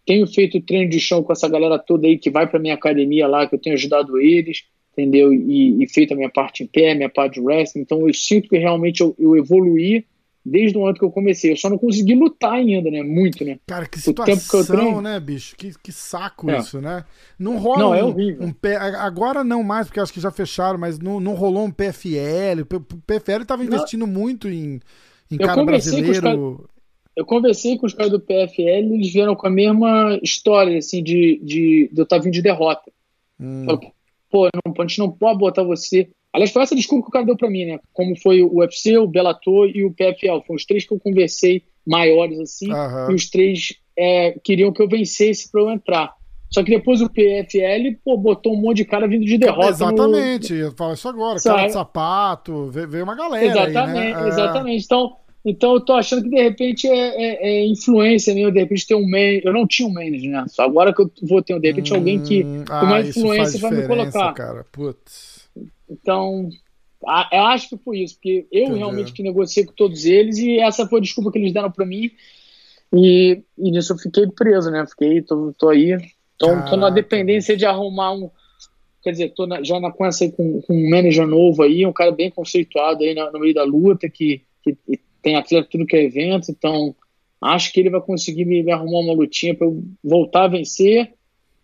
tenho feito treino de chão com essa galera toda aí que vai para minha academia lá, que eu tenho ajudado eles, entendeu? E, e, feito a minha parte em pé, minha parte de wrestling. Então eu sinto que realmente eu, eu evoluí desde o momento que eu comecei. Eu só não consegui lutar ainda, né? Muito, né? Cara, que situação, que treino... né, bicho? Que, que saco é. isso, né? Não rola não, um, é horrível. um pé. Agora não mais, porque acho que já fecharam, mas não, não rolou um PFL. O PFL estava investindo não. muito em, em cara brasileiro. Cara... Eu conversei com os caras do PFL eles vieram com a mesma história, assim, de, de, de eu estar vindo de derrota. Hum. Falo, Pô, não, a gente não pode botar você Aliás, foi essa desculpa que o cara deu para mim, né? Como foi o UFC, o Bellator e o PFL. Foram os três que eu conversei maiores, assim, uhum. e os três é, queriam que eu vencesse para eu entrar. Só que depois o PFL, pô, botou um monte de cara vindo de derrota. Exatamente, no... eu falo isso agora, cara de sapato, veio uma galera. Exatamente, aí, né? exatamente. É... Então, então eu tô achando que de repente é, é, é influência mesmo, de repente ter um manager. Eu não tinha um manager, né? Só agora que eu vou ter, de repente, hum, alguém que com ah, uma influência vai me colocar. Cara. Putz. Então, eu acho que foi isso, porque eu Entendi. realmente que negociei com todos eles e essa foi a desculpa que eles deram para mim. E, e nisso eu fiquei preso, né? Fiquei, tô, tô aí, tô, tô na dependência de arrumar um. Quer dizer, tô na, já na com, com, com um manager novo aí, um cara bem conceituado aí no, no meio da luta, que, que tem atleta tudo que é evento, então acho que ele vai conseguir me, me arrumar uma lutinha para eu voltar a vencer.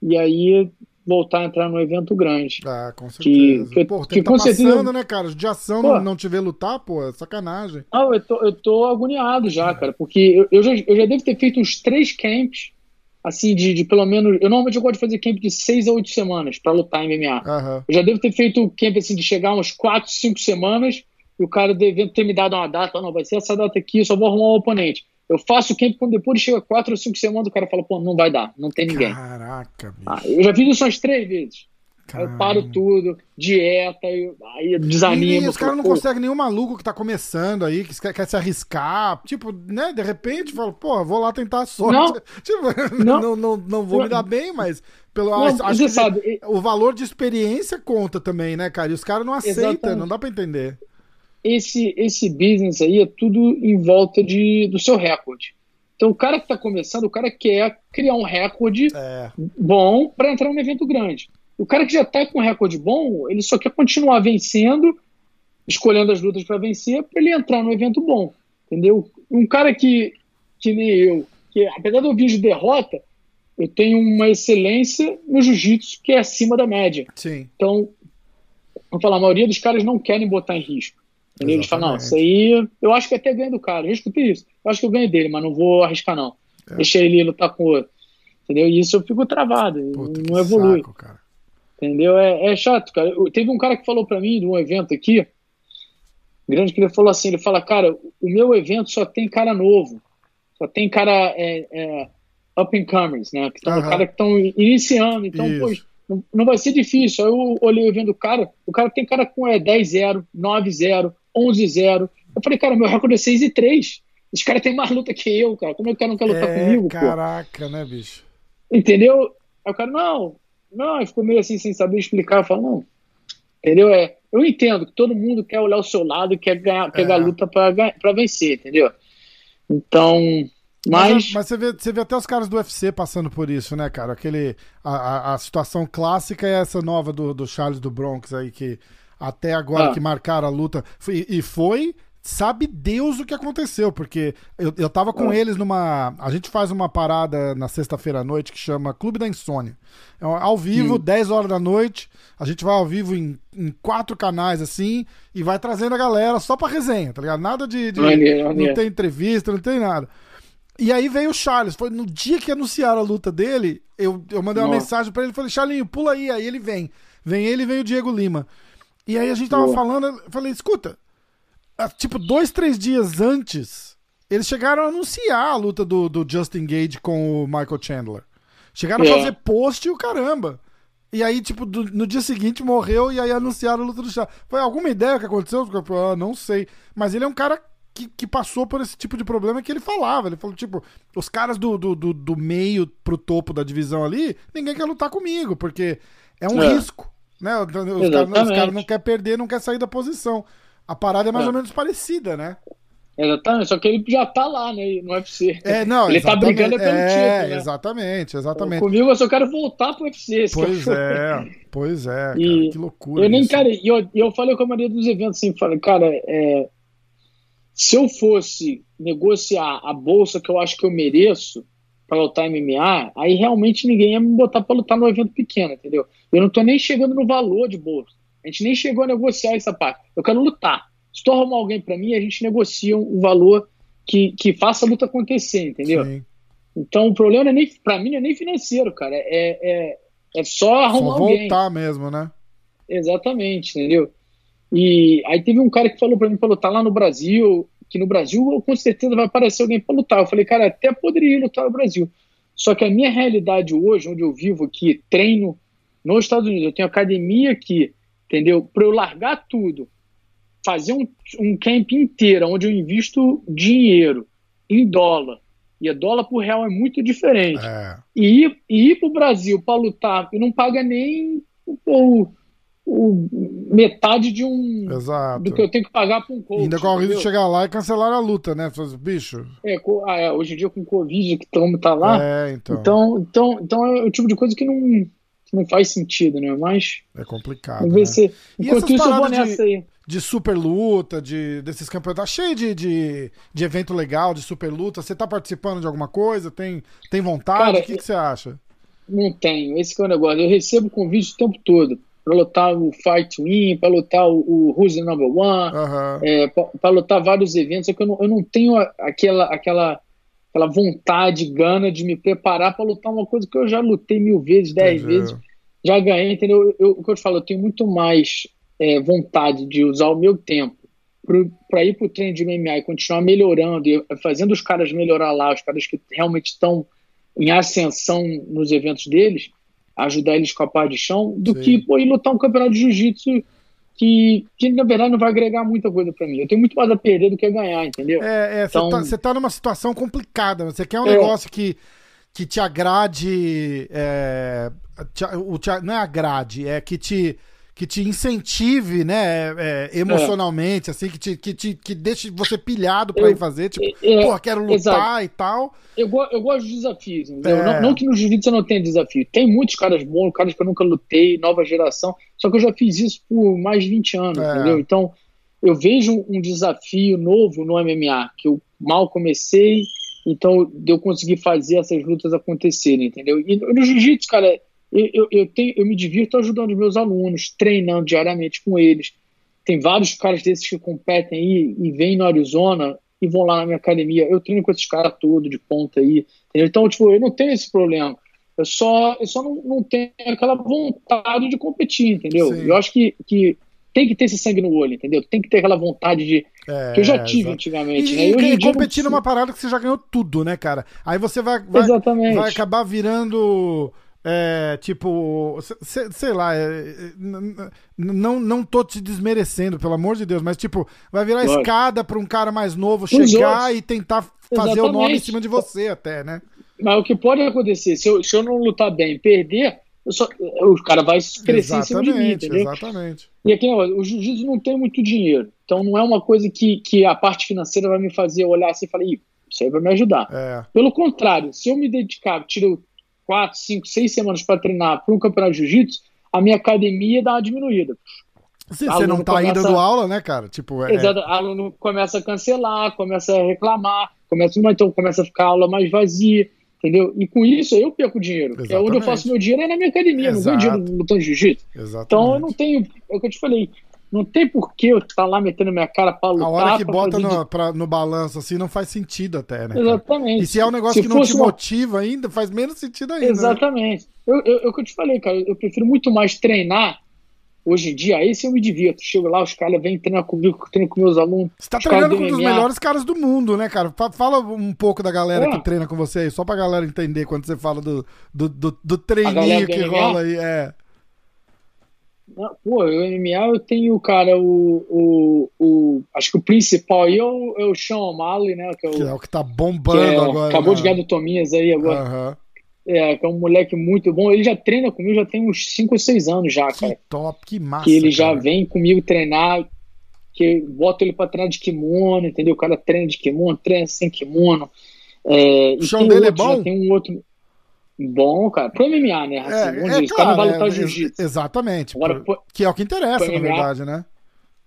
E aí voltar a entrar no evento grande. Ah, com certeza. Que, que, pô, que, tá com certeza... passando, né, cara? De ação não, não te ver lutar, pô, é sacanagem. Não, eu tô, eu tô agoniado já, cara, porque eu, eu, já, eu já devo ter feito uns três camps, assim, de, de pelo menos. Eu normalmente eu gosto de fazer camp de seis a oito semanas para lutar em MMA. Uhum. Eu já devo ter feito camp, assim, de chegar umas quatro, cinco semanas e o cara devendo ter me dado uma data, não, vai ser essa data aqui, eu só vou arrumar um oponente. Eu faço o camp quando depois chega quatro ou cinco semanas, o cara fala, pô, não vai dar, não tem ninguém. Caraca, bicho. Ah, eu já fiz isso umas três vezes. Caramba. Eu paro tudo, dieta, aí desanimo. E, os caras não conseguem nenhum maluco que tá começando aí, que quer, quer, se arriscar. Tipo, né, de repente fala, pô, vou lá tentar a sorte. Não, tipo, não, não, não, não, vou me dar bem, mas pelo, não, acho, acho que sabe, o valor de experiência conta também, né, cara? E os caras não aceitam, não dá pra entender esse, esse business aí é tudo em volta de, do seu recorde. Então, o cara que está começando, o cara quer criar um recorde é. bom para entrar num evento grande. O cara que já está com um recorde bom, ele só quer continuar vencendo, escolhendo as lutas para vencer, para ele entrar num evento bom. Entendeu? Um cara que, que nem eu, que apesar de eu vir de derrota, eu tenho uma excelência no jiu-jitsu que é acima da média. Sim. Então, vamos falar, a maioria dos caras não querem botar em risco. Eles falam, não, isso aí eu acho que até ganho do cara. Eu escutei isso. Eu acho que eu ganho dele, mas não vou arriscar, não. É. Deixa ele lutar com o outro. Entendeu? E isso eu fico travado. Puta, não evolui. Saco, cara. Entendeu? É, é chato, cara. Eu, teve um cara que falou para mim de um evento aqui, grande, que ele falou assim: ele fala, cara, o meu evento só tem cara novo. Só tem cara é, é, up and comers, né? Que uhum. cara que estão iniciando. Então, pois não, não vai ser difícil. Aí eu olhei vendo o cara, o cara tem cara com é 10-0, 9-0, 11-0. Eu falei, cara, meu recorde é 6 e 3. Esse cara tem mais luta que eu, cara. Como é que o cara não quer lutar é, comigo, Caraca, pô? né, bicho? Entendeu? Aí o cara, não, não, ele ficou meio assim, sem saber explicar. Eu falo, não. Entendeu? É, eu entendo que todo mundo quer olhar o seu lado e quer ganhar, pegar é. a luta para vencer, entendeu? Então, mas, mas, você, vê, você vê até os caras do UFC passando por isso, né, cara? Aquele, a, a, a situação clássica é essa nova do, do Charles do Bronx aí, que até agora ah. que marcaram a luta. Foi, e foi sabe Deus o que aconteceu, porque eu, eu tava com é. eles numa. A gente faz uma parada na sexta-feira à noite que chama Clube da Insônia. É ao vivo, hum. 10 horas da noite. A gente vai ao vivo em, em, quatro canais assim e vai trazendo a galera só pra resenha, tá ligado? Nada de. de não tem entrevista, não tem nada. E aí veio o Charles. Foi no dia que anunciaram a luta dele, eu, eu mandei uma Nossa. mensagem para ele falei, Charlinho, pula aí. Aí ele vem. Vem ele e vem o Diego Lima. E aí a gente tava Boa. falando, eu falei, escuta, tipo, dois, três dias antes, eles chegaram a anunciar a luta do, do Justin Gage com o Michael Chandler. Chegaram é. a fazer post e o caramba. E aí, tipo, do, no dia seguinte morreu e aí anunciaram a luta do chá. Foi alguma ideia que aconteceu? Ah, não sei. Mas ele é um cara que, que, passou por esse tipo de problema que ele falava. Ele falou, tipo, os caras do, do, do, do meio pro topo da divisão ali, ninguém quer lutar comigo, porque é um é. risco. Né? Os caras cara não querem perder, não quer sair da posição. A parada é mais é. ou menos parecida, né? Exatamente, só que ele já tá lá, né, no UFC. É, não, ele tá brigando pelo é, título, né? Exatamente, exatamente. Comigo eu só quero voltar pro UFC. Pois é, pois é, cara, e que loucura. Eu nem, cara, e eu, eu falei com a maioria dos eventos assim, falei, cara, é, se eu fosse negociar a bolsa que eu acho que eu mereço para lutar MMA, aí realmente ninguém ia me botar para lutar no evento pequeno, entendeu? Eu não tô nem chegando no valor de bolsa. A gente nem chegou a negociar essa parte. Eu quero lutar. Se tu arrumar alguém para mim, a gente negocia o um valor que, que faça a luta acontecer, entendeu? Sim. Então o problema é nem, pra mim não é nem financeiro, cara. É, é, é só arrumar só voltar alguém. mesmo, né? Exatamente, entendeu? E aí teve um cara que falou para mim para lutar lá no Brasil, que no Brasil com certeza vai aparecer alguém para lutar. Eu falei, cara, até poderia lutar no Brasil. Só que a minha realidade hoje, onde eu vivo aqui, treino nos Estados Unidos, eu tenho academia aqui, entendeu? Para eu largar tudo, fazer um, um camp inteiro, onde eu invisto dinheiro em dólar, e a dólar por real é muito diferente, é. e ir, ir para o Brasil para lutar, e não paga nem o, o, metade de um Exato. do que eu tenho que pagar para um coach. ainda com o risco de chegar lá e cancelar a luta, né? Bicho. É, ah, é, hoje em dia com o Covid que todo mundo tá lá. É, então. Então, então, então é o tipo de coisa que não, que não faz sentido, né? Mas. É complicado. Né? se. Enquanto isso, eu vou nessa de, aí. De super luta, de, desses campeonatos. Tá cheio de, de, de evento legal, de super luta. Você tá participando de alguma coisa? Tem, tem vontade? o que, que você acha? Não tenho. Esse é o negócio. Eu recebo convite o tempo todo para lutar o Fight Win, para lutar o, o Who's the Number One, uhum. é, para lutar vários eventos, só que eu não, eu não tenho aquela, aquela, aquela vontade, gana de me preparar para lutar uma coisa que eu já lutei mil vezes, dez Entendi. vezes, já ganhei, entendeu? Eu, o que eu te falo, eu tenho muito mais é, vontade de usar o meu tempo para ir para o treino de MMA e continuar melhorando, e fazendo os caras melhorar lá, os caras que realmente estão em ascensão nos eventos deles, ajudar eles com a par de chão, do Sim. que pô, ir lutar um campeonato de jiu-jitsu que, que, na verdade, não vai agregar muita coisa para mim. Eu tenho muito mais a perder do que a ganhar, entendeu? É, é então... você tá, tá, numa situação complicada. Você quer um é. negócio que, que te agrade. É, te, o, te, não é agrade, é que te que te incentive, né, é, emocionalmente, é. assim, que te, que te que deixe você pilhado para ir fazer, tipo, é, pô, quero lutar exato. e tal. Eu, eu gosto de desafios, entendeu? É. Não, não, que no jiu-jitsu eu não tenha desafio. Tem muitos caras bons, caras que eu nunca lutei, nova geração, só que eu já fiz isso por mais de 20 anos, é. entendeu? Então, eu vejo um desafio novo no MMA, que eu mal comecei, então eu consegui fazer essas lutas acontecerem, entendeu? E no jiu-jitsu, cara, eu, eu, tenho, eu me divirto ajudando os meus alunos, treinando diariamente com eles. Tem vários caras desses que competem aí e vêm no Arizona e vão lá na minha academia. Eu treino com esses caras todos de ponta aí. Entendeu? Então, tipo, eu não tenho esse problema. Eu só, eu só não, não tenho aquela vontade de competir, entendeu? Sim. Eu acho que, que tem que ter esse sangue no olho, entendeu? Tem que ter aquela vontade de. É, que eu já tive exato. antigamente, e, né? E, e competir numa parada que você já ganhou tudo, né, cara? Aí você vai, vai, vai acabar virando é, tipo, sei, lá, é, não, não tô te desmerecendo, pelo amor de Deus, mas tipo, vai virar escada para um cara mais novo chegar e tentar fazer Exatamente. o nome em cima de você até, né? Mas o que pode acontecer, se eu, se eu não lutar bem perder, só, o cara vai crescer exatamente, em cima de mim, entendeu? Exatamente. E aqui, o jiu-jitsu não tem muito dinheiro, então não é uma coisa que, que a parte financeira vai me fazer olhar assim e falar, isso aí vai me ajudar. É. Pelo contrário, se eu me dedicar, tiro quatro, cinco, seis semanas para treinar para um campeonato de jiu-jitsu, a minha academia dá uma diminuída. Você não tá começa... indo do aula, né, cara? Tipo, é... Exato, aluno começa a cancelar, começa a reclamar, começa, então começa a ficar a aula mais vazia, entendeu? E com isso eu perco dinheiro. Exatamente. É onde eu faço meu dinheiro é na minha academia, Exato. não ganho dinheiro lutando jiu-jitsu. Então eu não tenho, é o que eu te falei, não tem por que eu estar tá lá metendo minha cara pra lutar. A hora que bota no, pra, no balanço assim não faz sentido até, né? Exatamente. E se é um negócio se que não te uma... motiva ainda, faz menos sentido ainda. Né? Exatamente. Né? Eu, eu, eu, que eu te falei, cara, eu prefiro muito mais treinar hoje em dia. Aí sim eu me divirto. Chego lá, os caras vêm treinar comigo, treino com meus alunos. Você tá treinando com um dos melhores caras do mundo, né, cara? Fala um pouco da galera é. que treina com você aí, só pra galera entender quando você fala do, do, do, do treininho que rola aí. É. Pô, o MMA eu tenho, cara, o, o, o acho que o principal aí é o, é o Sean O'Malley, né? Que é o que, é o que tá bombando que é, agora. Acabou né? de ganhar do Tominhas aí agora. Uhum. É, que é um moleque muito bom. Ele já treina comigo já tem uns 5 ou 6 anos já, que cara. top, que massa. Que ele cara. já vem comigo treinar, que boto ele pra treinar de kimono, entendeu? O cara treina de kimono, treina sem kimono. É, o chão dele é outro, é bom? Tem um outro. Bom, cara, pro MMA, né? Assim, é, é, claro, não vai lutar é, jiu-jitsu. Exatamente. Agora, pro, que é o que interessa, MMA, na verdade, né?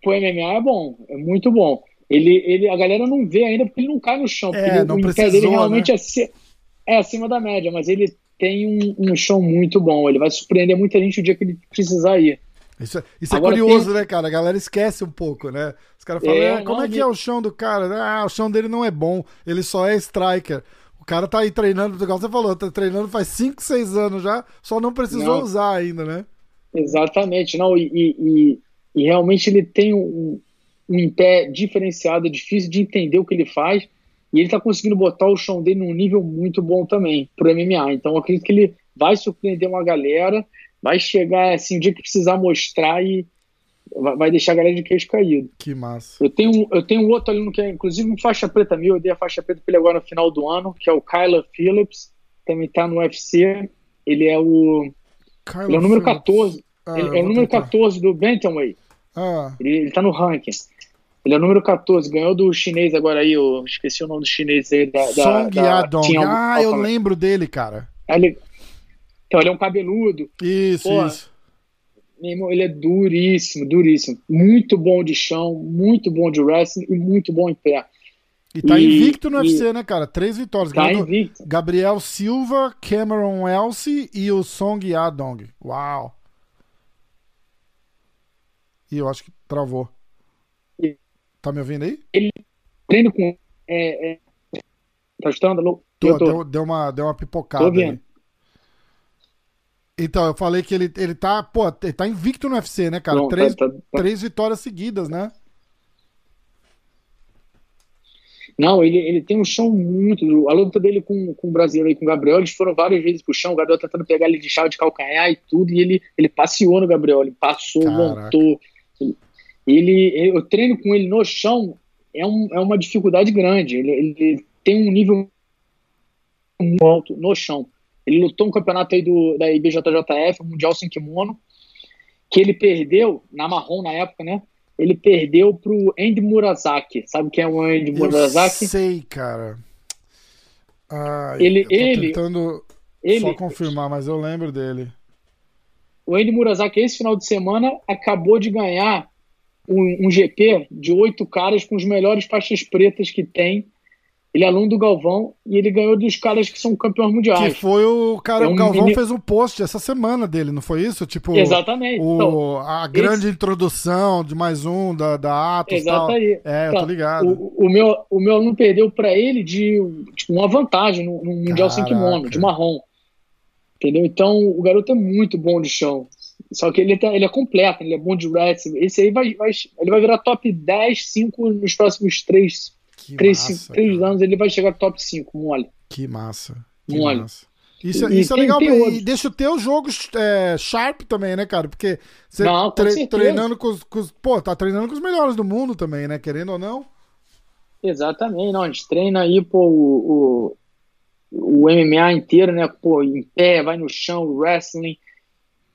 Pro MMA é bom, é muito bom. Ele, ele, a galera não vê ainda porque ele não cai no chão. É, ele, não o precisou, dele realmente né? é, é acima da média, mas ele tem um, um chão muito bom. Ele vai surpreender muita gente o dia que ele precisar ir. Isso, é, isso é curioso, tem... né, cara? A galera esquece um pouco, né? Os caras falam, é, como é que é o chão do cara? Ah, o chão dele não é bom, ele só é striker cara tá aí treinando, igual você falou, tá treinando faz 5, 6 anos já, só não precisou não. usar ainda, né? Exatamente, não, e, e, e realmente ele tem um, um pé diferenciado, é difícil de entender o que ele faz, e ele tá conseguindo botar o chão dele num nível muito bom também pro MMA. Então eu acredito que ele vai surpreender uma galera, vai chegar assim, o dia que precisar mostrar e, vai deixar a galera de queixo caído. Que massa. Eu tenho, eu tenho outro aluno que é, inclusive, um faixa preta meu, eu dei a faixa preta pra ele agora no final do ano, que é o Kyla Phillips, também tá no UFC. Ele é o. ele é o número Phillips. 14. Ah, ele é o número tentar. 14 do Bantamweight. Ah. Ele, ele tá no ranking. Ele é o número 14, ganhou do chinês agora aí, eu esqueci o nome do chinês aí. Da, Song da, Yadong. ah, eu lembro dele, cara. Ele, então, ele é um cabeludo. Isso, Pô, isso irmão, ele é duríssimo, duríssimo. Muito bom de chão, muito bom de wrestling e muito bom em pé. E tá e, invicto no e, UFC, né, cara? Três vitórias. Tá invicto. Gabriel Silva, Cameron Elsie e o Song Yadong. Uau! E eu acho que travou. Tá me ouvindo aí? Ele treina com. É, é, tá estando? Tô, tô. Deu, deu, uma, deu uma pipocada. Tô vendo. Aí. Então, eu falei que ele, ele tá, pô, ele tá invicto no UFC, né, cara? Não, três, tá, tá, tá. três vitórias seguidas, né? Não, ele, ele tem um chão muito. A luta dele com, com o brasileiro e com o Gabriel, eles foram várias vezes pro chão. O Gabriel tentando pegar ele de chave de calcanhar e tudo, e ele, ele passeou no Gabriel, ele passou, Caraca. montou. Ele, eu treino com ele no chão, é, um, é uma dificuldade grande. Ele, ele tem um nível muito alto no chão. Ele lutou um campeonato aí do, da IBJJF, Mundial Sem Kimono, que ele perdeu, na marrom na época, né? Ele perdeu pro Andy Murasaki. Sabe quem é o Andy Murasaki? Eu sei, cara. Ai, ele, eu ele, tentando ele, só confirmar, mas eu lembro dele. O Andy Murasaki, esse final de semana, acabou de ganhar um, um GP de oito caras com os melhores faixas pretas que tem ele é aluno do Galvão e ele ganhou dos caras que são campeões mundiais. Que foi o cara, é um o Galvão fez um post essa semana dele, não foi isso? Tipo, Exatamente. O, então, a grande esse... introdução de mais um da, da Atos Exatamente. tal. É, então, eu tô então, ligado. O, o, meu, o meu aluno perdeu para ele de tipo, uma vantagem no, no Mundial Sem Kimono, de marrom. Entendeu? Então, o garoto é muito bom de chão. Só que ele, tá, ele é completo, ele é bom de wrestling. Esse aí vai, vai, ele vai virar top 10, 5 nos próximos 3, que três, massa, três anos ele vai chegar top 5, mole. Que massa. Que mole. Massa. Isso, e, isso é legal. e deixa o teu jogo é, sharp também, né, cara? Porque você não, tre treinando com os, com os, Pô, tá treinando com os melhores do mundo também, né? Querendo ou não. Exatamente, não. A gente treina aí, pô, o, o, o MMA inteiro, né? Pô, em pé, vai no chão, wrestling.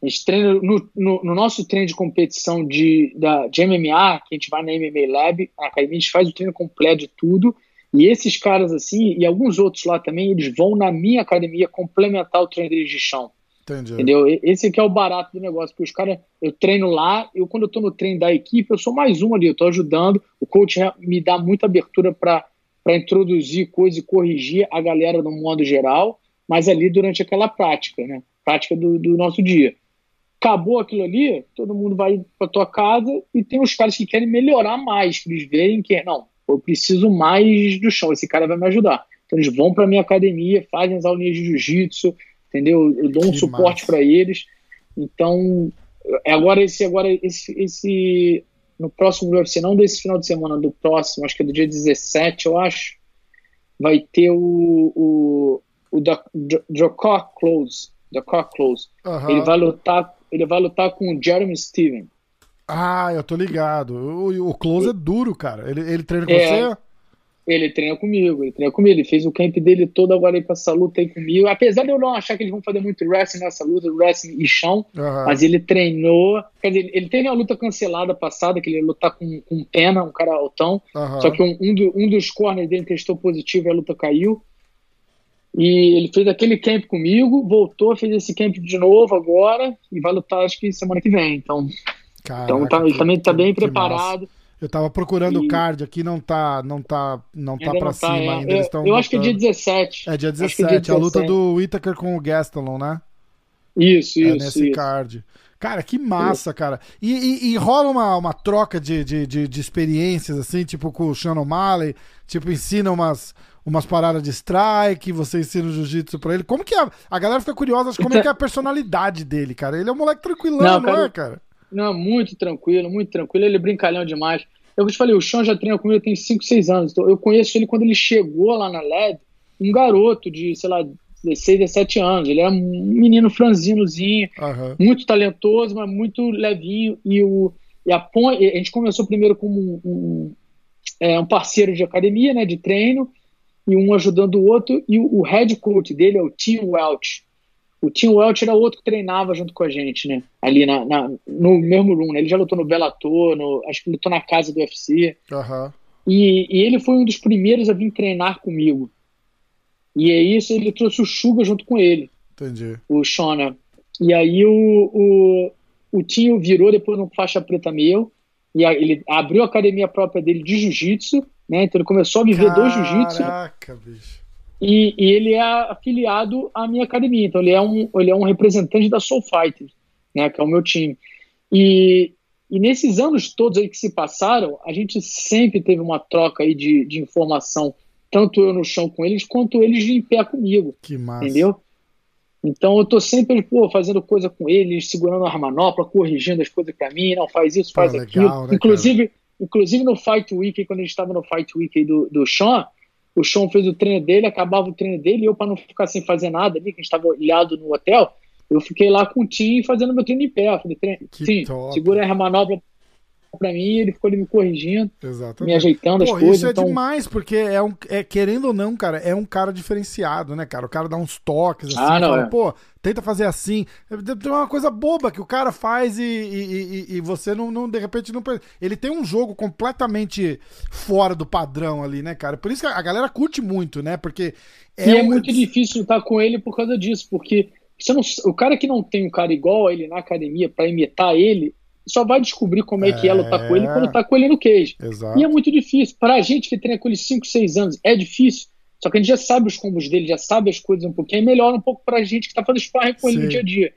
A gente treina no, no, no, nosso treino de competição de, da, de MMA, que a gente vai na MMA Lab, a academia, a gente faz o treino completo de tudo. E esses caras, assim, e alguns outros lá também, eles vão na minha academia complementar o treino deles de chão. Entendi. Entendeu? Esse aqui é o barato do negócio, porque os caras, eu treino lá, eu quando eu tô no treino da equipe, eu sou mais um ali, eu tô ajudando, o coach me dá muita abertura para introduzir coisas e corrigir a galera no modo geral, mas ali durante aquela prática, né? Prática do, do nosso dia. Acabou aquilo ali, todo mundo vai para tua casa e tem os caras que querem melhorar mais, que eles veem que, não, eu preciso mais do chão, esse cara vai me ajudar. Então eles vão para minha academia, fazem as aulinhas de jiu-jitsu, entendeu? Eu dou um que suporte para eles. Então, é agora esse agora esse, esse no próximo UFC, não desse final de semana, do próximo, acho que é do dia 17, eu acho, vai ter o o, o Jacor Close, Jacor Close. Uhum. Ele vai lutar, ele vai lutar com o Jeremy Steven. Ah, eu tô ligado. O, o Close é duro, cara. Ele, ele treina com é, você? Ele treina comigo, ele treina comigo, ele fez o camp dele todo agora aí pra essa luta aí comigo. Apesar de eu não achar que eles vão fazer muito wrestling nessa luta, wrestling e chão, uhum. mas ele treinou. Quer dizer, ele teve a luta cancelada passada, que ele ia lutar com, com pena, um cara altão. Uhum. Só que um, um, do, um, dos corners dele testou positivo e a luta caiu. E ele fez aquele camp comigo, voltou, fez esse camp de novo agora e vai lutar acho que semana que vem. Então, Caraca, então tá, ele também tá bem preparado. Massa. Eu tava procurando o card aqui, não tá, não tá, não tá pra tá, cima é. ainda. Eles eu, eu acho que é dia 17. É dia 17, é dia 17. a luta do Whittaker com o Gastelum, né? Isso, é isso. nesse isso. card. Cara, que massa, cara. E, e, e, rola uma, uma troca de, de, de, de, experiências, assim, tipo com o Sean O'Malley, tipo, ensina umas, umas paradas de strike, você ensina o jiu-jitsu pra ele. Como que é? A galera fica curiosa, como é que é a personalidade dele, cara? Ele é um moleque tranquilão, não, não cara, é, cara? Não, muito tranquilo, muito tranquilo. Ele é brincalhão demais. Eu te falei, o Sean já treina comigo tem 5, 6 anos. Então eu conheço ele quando ele chegou lá na LED, um garoto de, sei lá, 16, 17 anos. Ele era um menino franzinozinho, uhum. muito talentoso, mas muito levinho. E, o, e a, a gente começou primeiro como um, um, é, um, parceiro de academia, né, de treino, e um ajudando o outro. E o, o head coach dele é o Tim Welch. O Tim Welch era outro que treinava junto com a gente, né? Ali na, na no mesmo room, né? Ele já lutou no Bellator, no, acho que lutou na casa do UFC. Uhum. E, e, ele foi um dos primeiros a vir treinar comigo. E é isso, ele trouxe o Suga junto com ele. Entendi. O Shona. E aí o, o, o Tinho virou depois um faixa preta meu. E aí ele abriu a academia própria dele de jiu-jitsu, né? Então ele começou a viver Caraca, do jiu-jitsu. Caraca, bicho. E, e, ele é afiliado à minha academia, então ele é um, ele é um representante da Soul Fighters, né, que é o meu time. E, e nesses anos todos aí que se passaram, a gente sempre teve uma troca aí de, de informação, tanto eu no chão com eles, quanto eles em pé comigo. Que massa. Entendeu? Então eu tô sempre pô, fazendo coisa com eles, segurando a manopla, corrigindo as coisas para mim, não faz isso, faz pô, aquilo. Legal, né, inclusive, inclusive no Fight Week, quando a gente estava no Fight Week do, do Sean, o Sean fez o treino dele, acabava o treino dele, e eu, para não ficar sem fazer nada ali, que a gente estava ilhado no hotel, eu fiquei lá com o Tim fazendo meu treino em pé. Eu falei, Tim, segura a manobra para mim, ele ficou ali me corrigindo, Exatamente. me ajeitando Pô, as coisas. Isso é então... demais, porque é um, é, querendo ou não, cara, é um cara diferenciado, né, cara? O cara dá uns toques assim, ah, não, fala, é. pô, tenta fazer assim. Tem uma coisa boba que o cara faz e, e, e, e, você não, não, de repente, não. Ele tem um jogo completamente fora do padrão ali, né, cara? Por isso que a galera curte muito, né? Porque. É e é um... é muito difícil estar com ele por causa disso, porque. Você não, o cara que não tem um cara igual a ele na academia para imitar ele, só vai descobrir como é, é que é lutar com ele quando tá com ele no cage. Exato. E é muito difícil. Pra gente que treina com ele 5, 6 anos, é difícil. Só que a gente já sabe os combos dele, já sabe as coisas um pouquinho. É melhor um pouco pra gente que tá fazendo sparring com Sim. ele no dia a dia.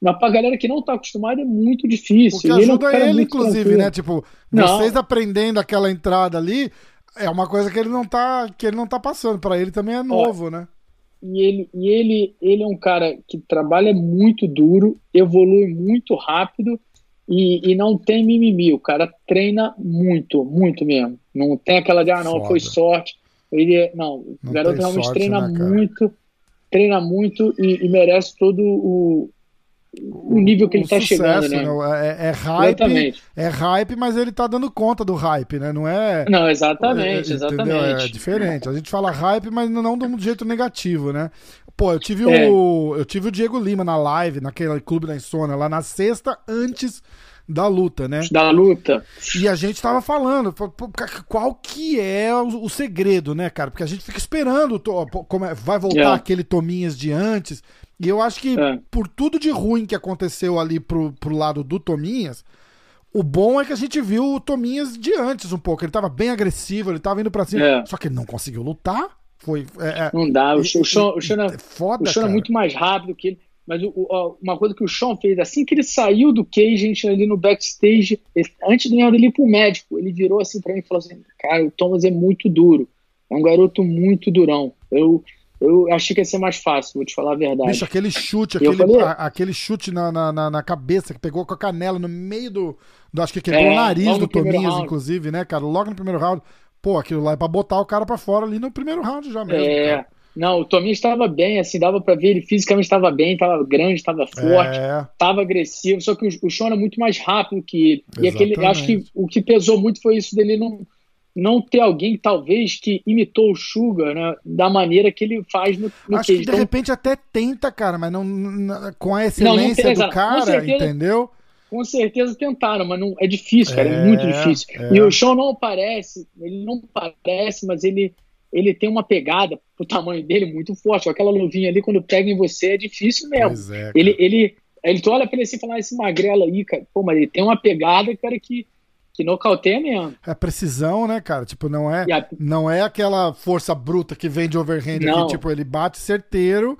Mas pra galera que não tá acostumada é muito difícil. O que ajuda ele, é um ele inclusive, tranquilo. né? Tipo, vocês não. aprendendo aquela entrada ali, é uma coisa que ele não tá, que ele não tá passando. Para ele também é novo, Ó, né? E ele, e ele, ele é um cara que trabalha muito duro, evolui muito rápido e, e, não tem mimimi, o cara treina muito, muito mesmo. Não tem aquela de, ah, não, Foda. foi sorte. Ele não, não o garoto realmente sorte, treina né, muito, treina muito e, e, merece todo o, o nível que ele está chegando, né? né? É, é, hype, exatamente. é hype, mas ele tá dando conta do hype, né? Não é. Não, exatamente, é, exatamente. É diferente. A gente fala hype, mas não de um jeito negativo, né? Pô, eu tive é. o. Eu tive o Diego Lima na live, naquele clube da Insônia, lá na sexta, antes da luta, né? Da luta. E a gente tava falando, qual que é o, segredo, né, cara? Porque a gente fica esperando, como é, vai voltar yeah. aquele Tominhas de antes. E eu acho que é. por tudo de ruim que aconteceu ali pro, pro lado do Tominhas, o bom é que a gente viu o Tominhas de antes um pouco. Ele tava bem agressivo, ele tava indo pra cima. É. Só que ele não conseguiu lutar. Foi, é, é não dá. O, Sean, Sean, é, foda, o Sean é muito mais rápido que ele. Mas o, o, uma coisa que o Sean fez, assim que ele saiu do cage, a gente ali no backstage, ele, antes de ele ir pro médico, ele virou assim pra mim e falou assim: Cara, o Thomas é muito duro. É um garoto muito durão. Eu, eu achei que ia ser mais fácil, vou te falar a verdade. Bicho, aquele chute, aquele, falei, a, aquele chute na, na, na, cabeça que pegou com a canela no meio do. do acho que quebrou é, o nariz do Tominhas, inclusive, né, cara? Logo no primeiro round. Pô, aquilo lá é pra botar o cara pra fora ali no primeiro round já mesmo. É. Cara. Não, o Tominho estava bem, assim, dava para ver, ele fisicamente estava bem, estava grande, estava forte, estava é. agressivo, só que o, o Sean é muito mais rápido que ele. Exatamente. E aquele, acho que o que pesou muito foi isso dele não, não ter alguém, talvez, que imitou o Sugar, né, da maneira que ele faz no, no Acho que de então, repente até tenta, cara, mas não, não com a excelência não, não do cara, certeza, entendeu? Com certeza tentaram, mas não, é difícil, cara, é, é muito difícil. É. E o Sean não parece, ele não parece, mas ele ele tem uma pegada pro tamanho dele muito forte. Aquela luvinha ali, quando pega em você, é difícil mesmo. É, ele, ele, ele tu olha pra ele assim e fala, ah, esse magrelo aí, cara, pô, mas ele tem uma pegada, cara, que, que nocauteia mesmo. É precisão, né, cara? Tipo, não é, a... não é aquela força bruta que vem de overhand não. que, tipo, ele bate certeiro.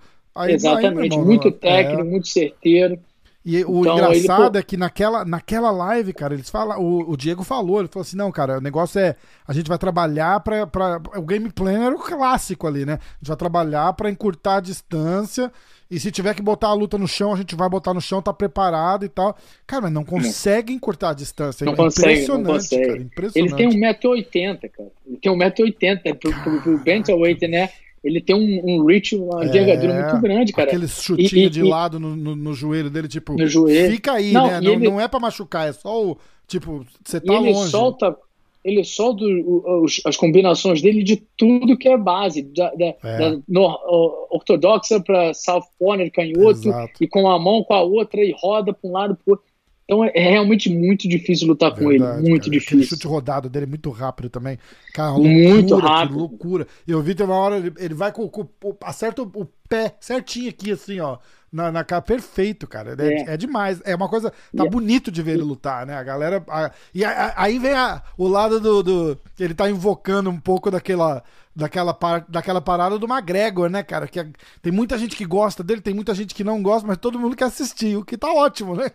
Exatamente, vai, muito técnico, é... muito certeiro. E o então, engraçado ele... é que naquela, naquela live, cara, eles falam, o, o, Diego falou, ele falou assim, não, cara, o negócio é, a gente vai trabalhar para o game plan era o clássico ali, né? A gente vai trabalhar para encurtar a distância e se tiver que botar a luta no chão, a gente vai botar no chão, tá preparado e tal. Cara, mas não consegue encurtar a distância. Não é consegue, impressionante, não consegue. cara, impressionante. Ele tem 1,80m, cara. Ele tem 1,80m pro, pro, pro bantamweight, né? ele tem um, um reach, uma envergadura é, muito grande, cara. Aquele chutinho e, de e, lado no, no, no, joelho dele, tipo, no joelho. fica aí, não, né? Não, ele, não é para machucar, é só o, tipo, você tá ele longe. Solta, ele solta os, as combinações dele de tudo que é base, da, da, é. da no, ortodoxa para South Corner, canhoto, Exato. e com a mão com a outra e roda para um lado para outro. Então é realmente muito difícil lutar Verdade, com ele, muito cara. difícil. Aquele chute rodado dele é muito rápido também. Cara, loucura, muito rápido. loucura. Eu vi tem uma hora, ele, ele vai com, com, acerta o, pé certinho aqui, assim, ó. Na, na cara, perfeito, cara. É, é. é, demais. É uma coisa. Tá é. bonito de ver ele lutar, né? A galera. A, e a, aí vem a, o lado do, do. Ele tá invocando um pouco daquela daquela, par, daquela parada do McGregor, né, cara? Que é, tem muita gente que gosta dele, tem muita gente que não gosta, mas todo mundo quer assistir, o que tá ótimo, né?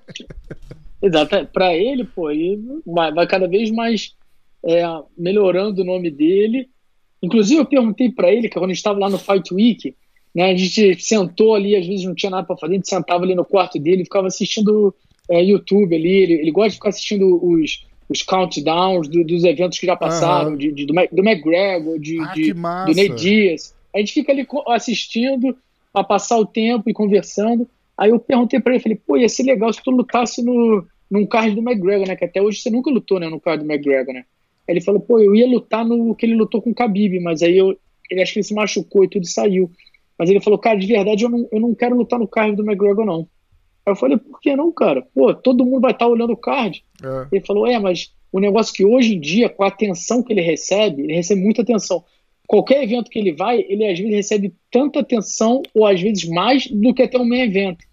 Exato. Para ele, pô, ele vai, vai cada vez mais é, melhorando o nome dele. Inclusive, eu perguntei para ele, que quando a gente estava lá no Fight Week, né, a gente sentou ali, às vezes não tinha nada para fazer, a gente sentava ali no quarto dele, ficava assistindo é, YouTube ali. Ele, ele gosta de ficar assistindo os, os countdowns do, dos eventos que já passaram, uhum. de, de, do, do McGregor, de, ah, de do Ney Dias. A gente fica ali assistindo para passar o tempo e conversando. Aí eu perguntei para ele, falei, pô, ia ser legal se tu lutasse no, num card do McGregor, né? Que até hoje você nunca lutou, né, no card do McGregor, né? Aí ele falou, pô, eu ia lutar no que ele lutou com o Khabib, mas aí eu, ele acho que ele se machucou e tudo saiu. Mas ele falou, cara, de verdade eu não, eu não quero lutar no card do McGregor, não. Aí eu falei, por que não, cara? Pô, todo mundo vai estar tá olhando o card. É. Ele falou, é, mas o negócio que hoje em dia, com a atenção que ele recebe, ele recebe muita atenção. Qualquer evento que ele vai, ele às vezes recebe tanta atenção, ou às vezes mais, do que até um meio evento.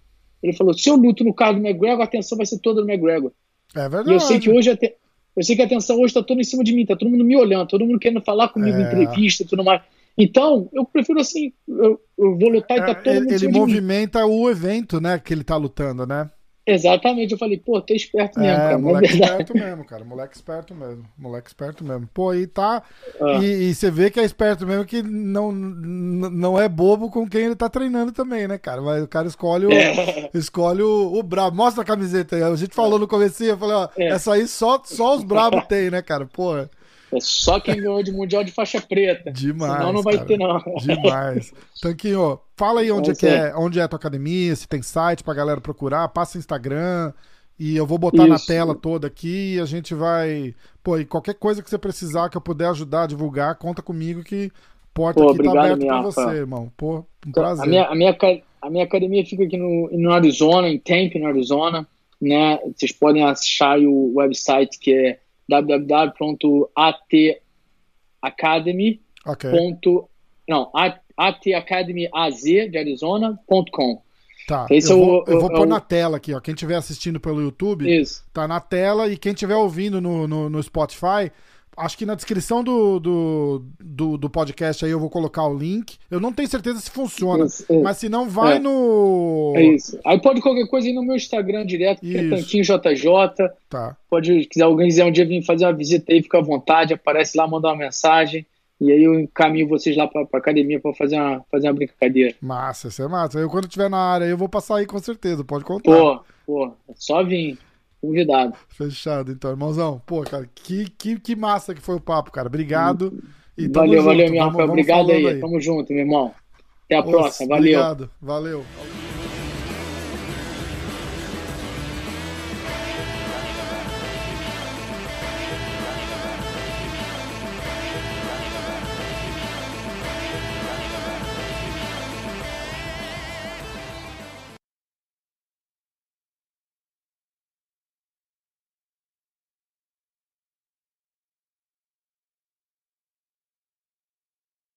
Ele falou: se eu luto no carro do McGregor, a atenção vai ser toda no McGregor. É verdade. E eu sei que hoje a, te... eu sei que a atenção hoje está toda em cima de mim, tá todo mundo me olhando, todo mundo querendo falar comigo é. em entrevista e tudo mais. Então, eu prefiro assim, eu, eu vou lutar e tá é, todo mundo Ele movimenta o evento, né, que ele tá lutando, né? Exatamente, eu falei, pô, tô esperto mesmo, é, cara. Moleque é esperto mesmo, cara. Moleque esperto mesmo. Moleque esperto mesmo. Pô, e tá. Ah. E, e, você vê que é esperto mesmo que não, não é bobo com quem ele tá treinando também, né, cara? Mas o cara escolhe o, é. escolhe o, o brabo. Mostra a camiseta aí. A gente falou no começo, eu falei, ó, é. essa aí só, só os bravos tem, né, cara? Porra. É só quem ganhou de mundial de faixa preta. Demais. Senão não vai cara. ter, não. Demais. Tanquinho, fala aí onde é, que é, onde é a tua academia, se tem site pra galera procurar, passa Instagram. E eu vou botar Isso. na tela toda aqui e a gente vai. Pô, e qualquer coisa que você precisar, que eu puder ajudar a divulgar, conta comigo que porta Pô, aqui tá aberta pra você, irmão. Pô, um então, prazer. A minha, a minha, a minha academia fica aqui no, no Arizona, em Tempe, no Arizona. Né? Vocês podem achar o website que é www.atacademy. Okay. Ponto, não, atacademyaz de Arizona.com. Tá, Esse eu, vou, eu vou pôr na tela aqui, ó. Quem estiver assistindo pelo YouTube, Isso. tá na tela. E quem estiver ouvindo no, no, no Spotify, Acho que na descrição do, do, do, do, podcast aí eu vou colocar o link. Eu não tenho certeza se funciona, isso, é. mas se não, vai é. no. É isso. Aí pode qualquer coisa aí no meu Instagram direto, que é Tanquinho JJ. Tá. Pode, quiser alguém quiser um dia vir fazer uma visita aí, fica à vontade, aparece lá, manda uma mensagem. E aí eu encaminho vocês lá pra, pra academia pra fazer uma, fazer uma brincadeira. Massa, isso é massa. Eu quando estiver na área eu vou passar aí com certeza, pode contar. Pô, pô, só vir convidado. Fechado, então, irmãozão. Pô, cara, que, que, que massa que foi o papo, cara. Obrigado. E valeu, junto. valeu, meu Rafael. Obrigado aí. aí. Tamo junto, meu irmão. Até a próxima. Valeu. Obrigado. Valeu.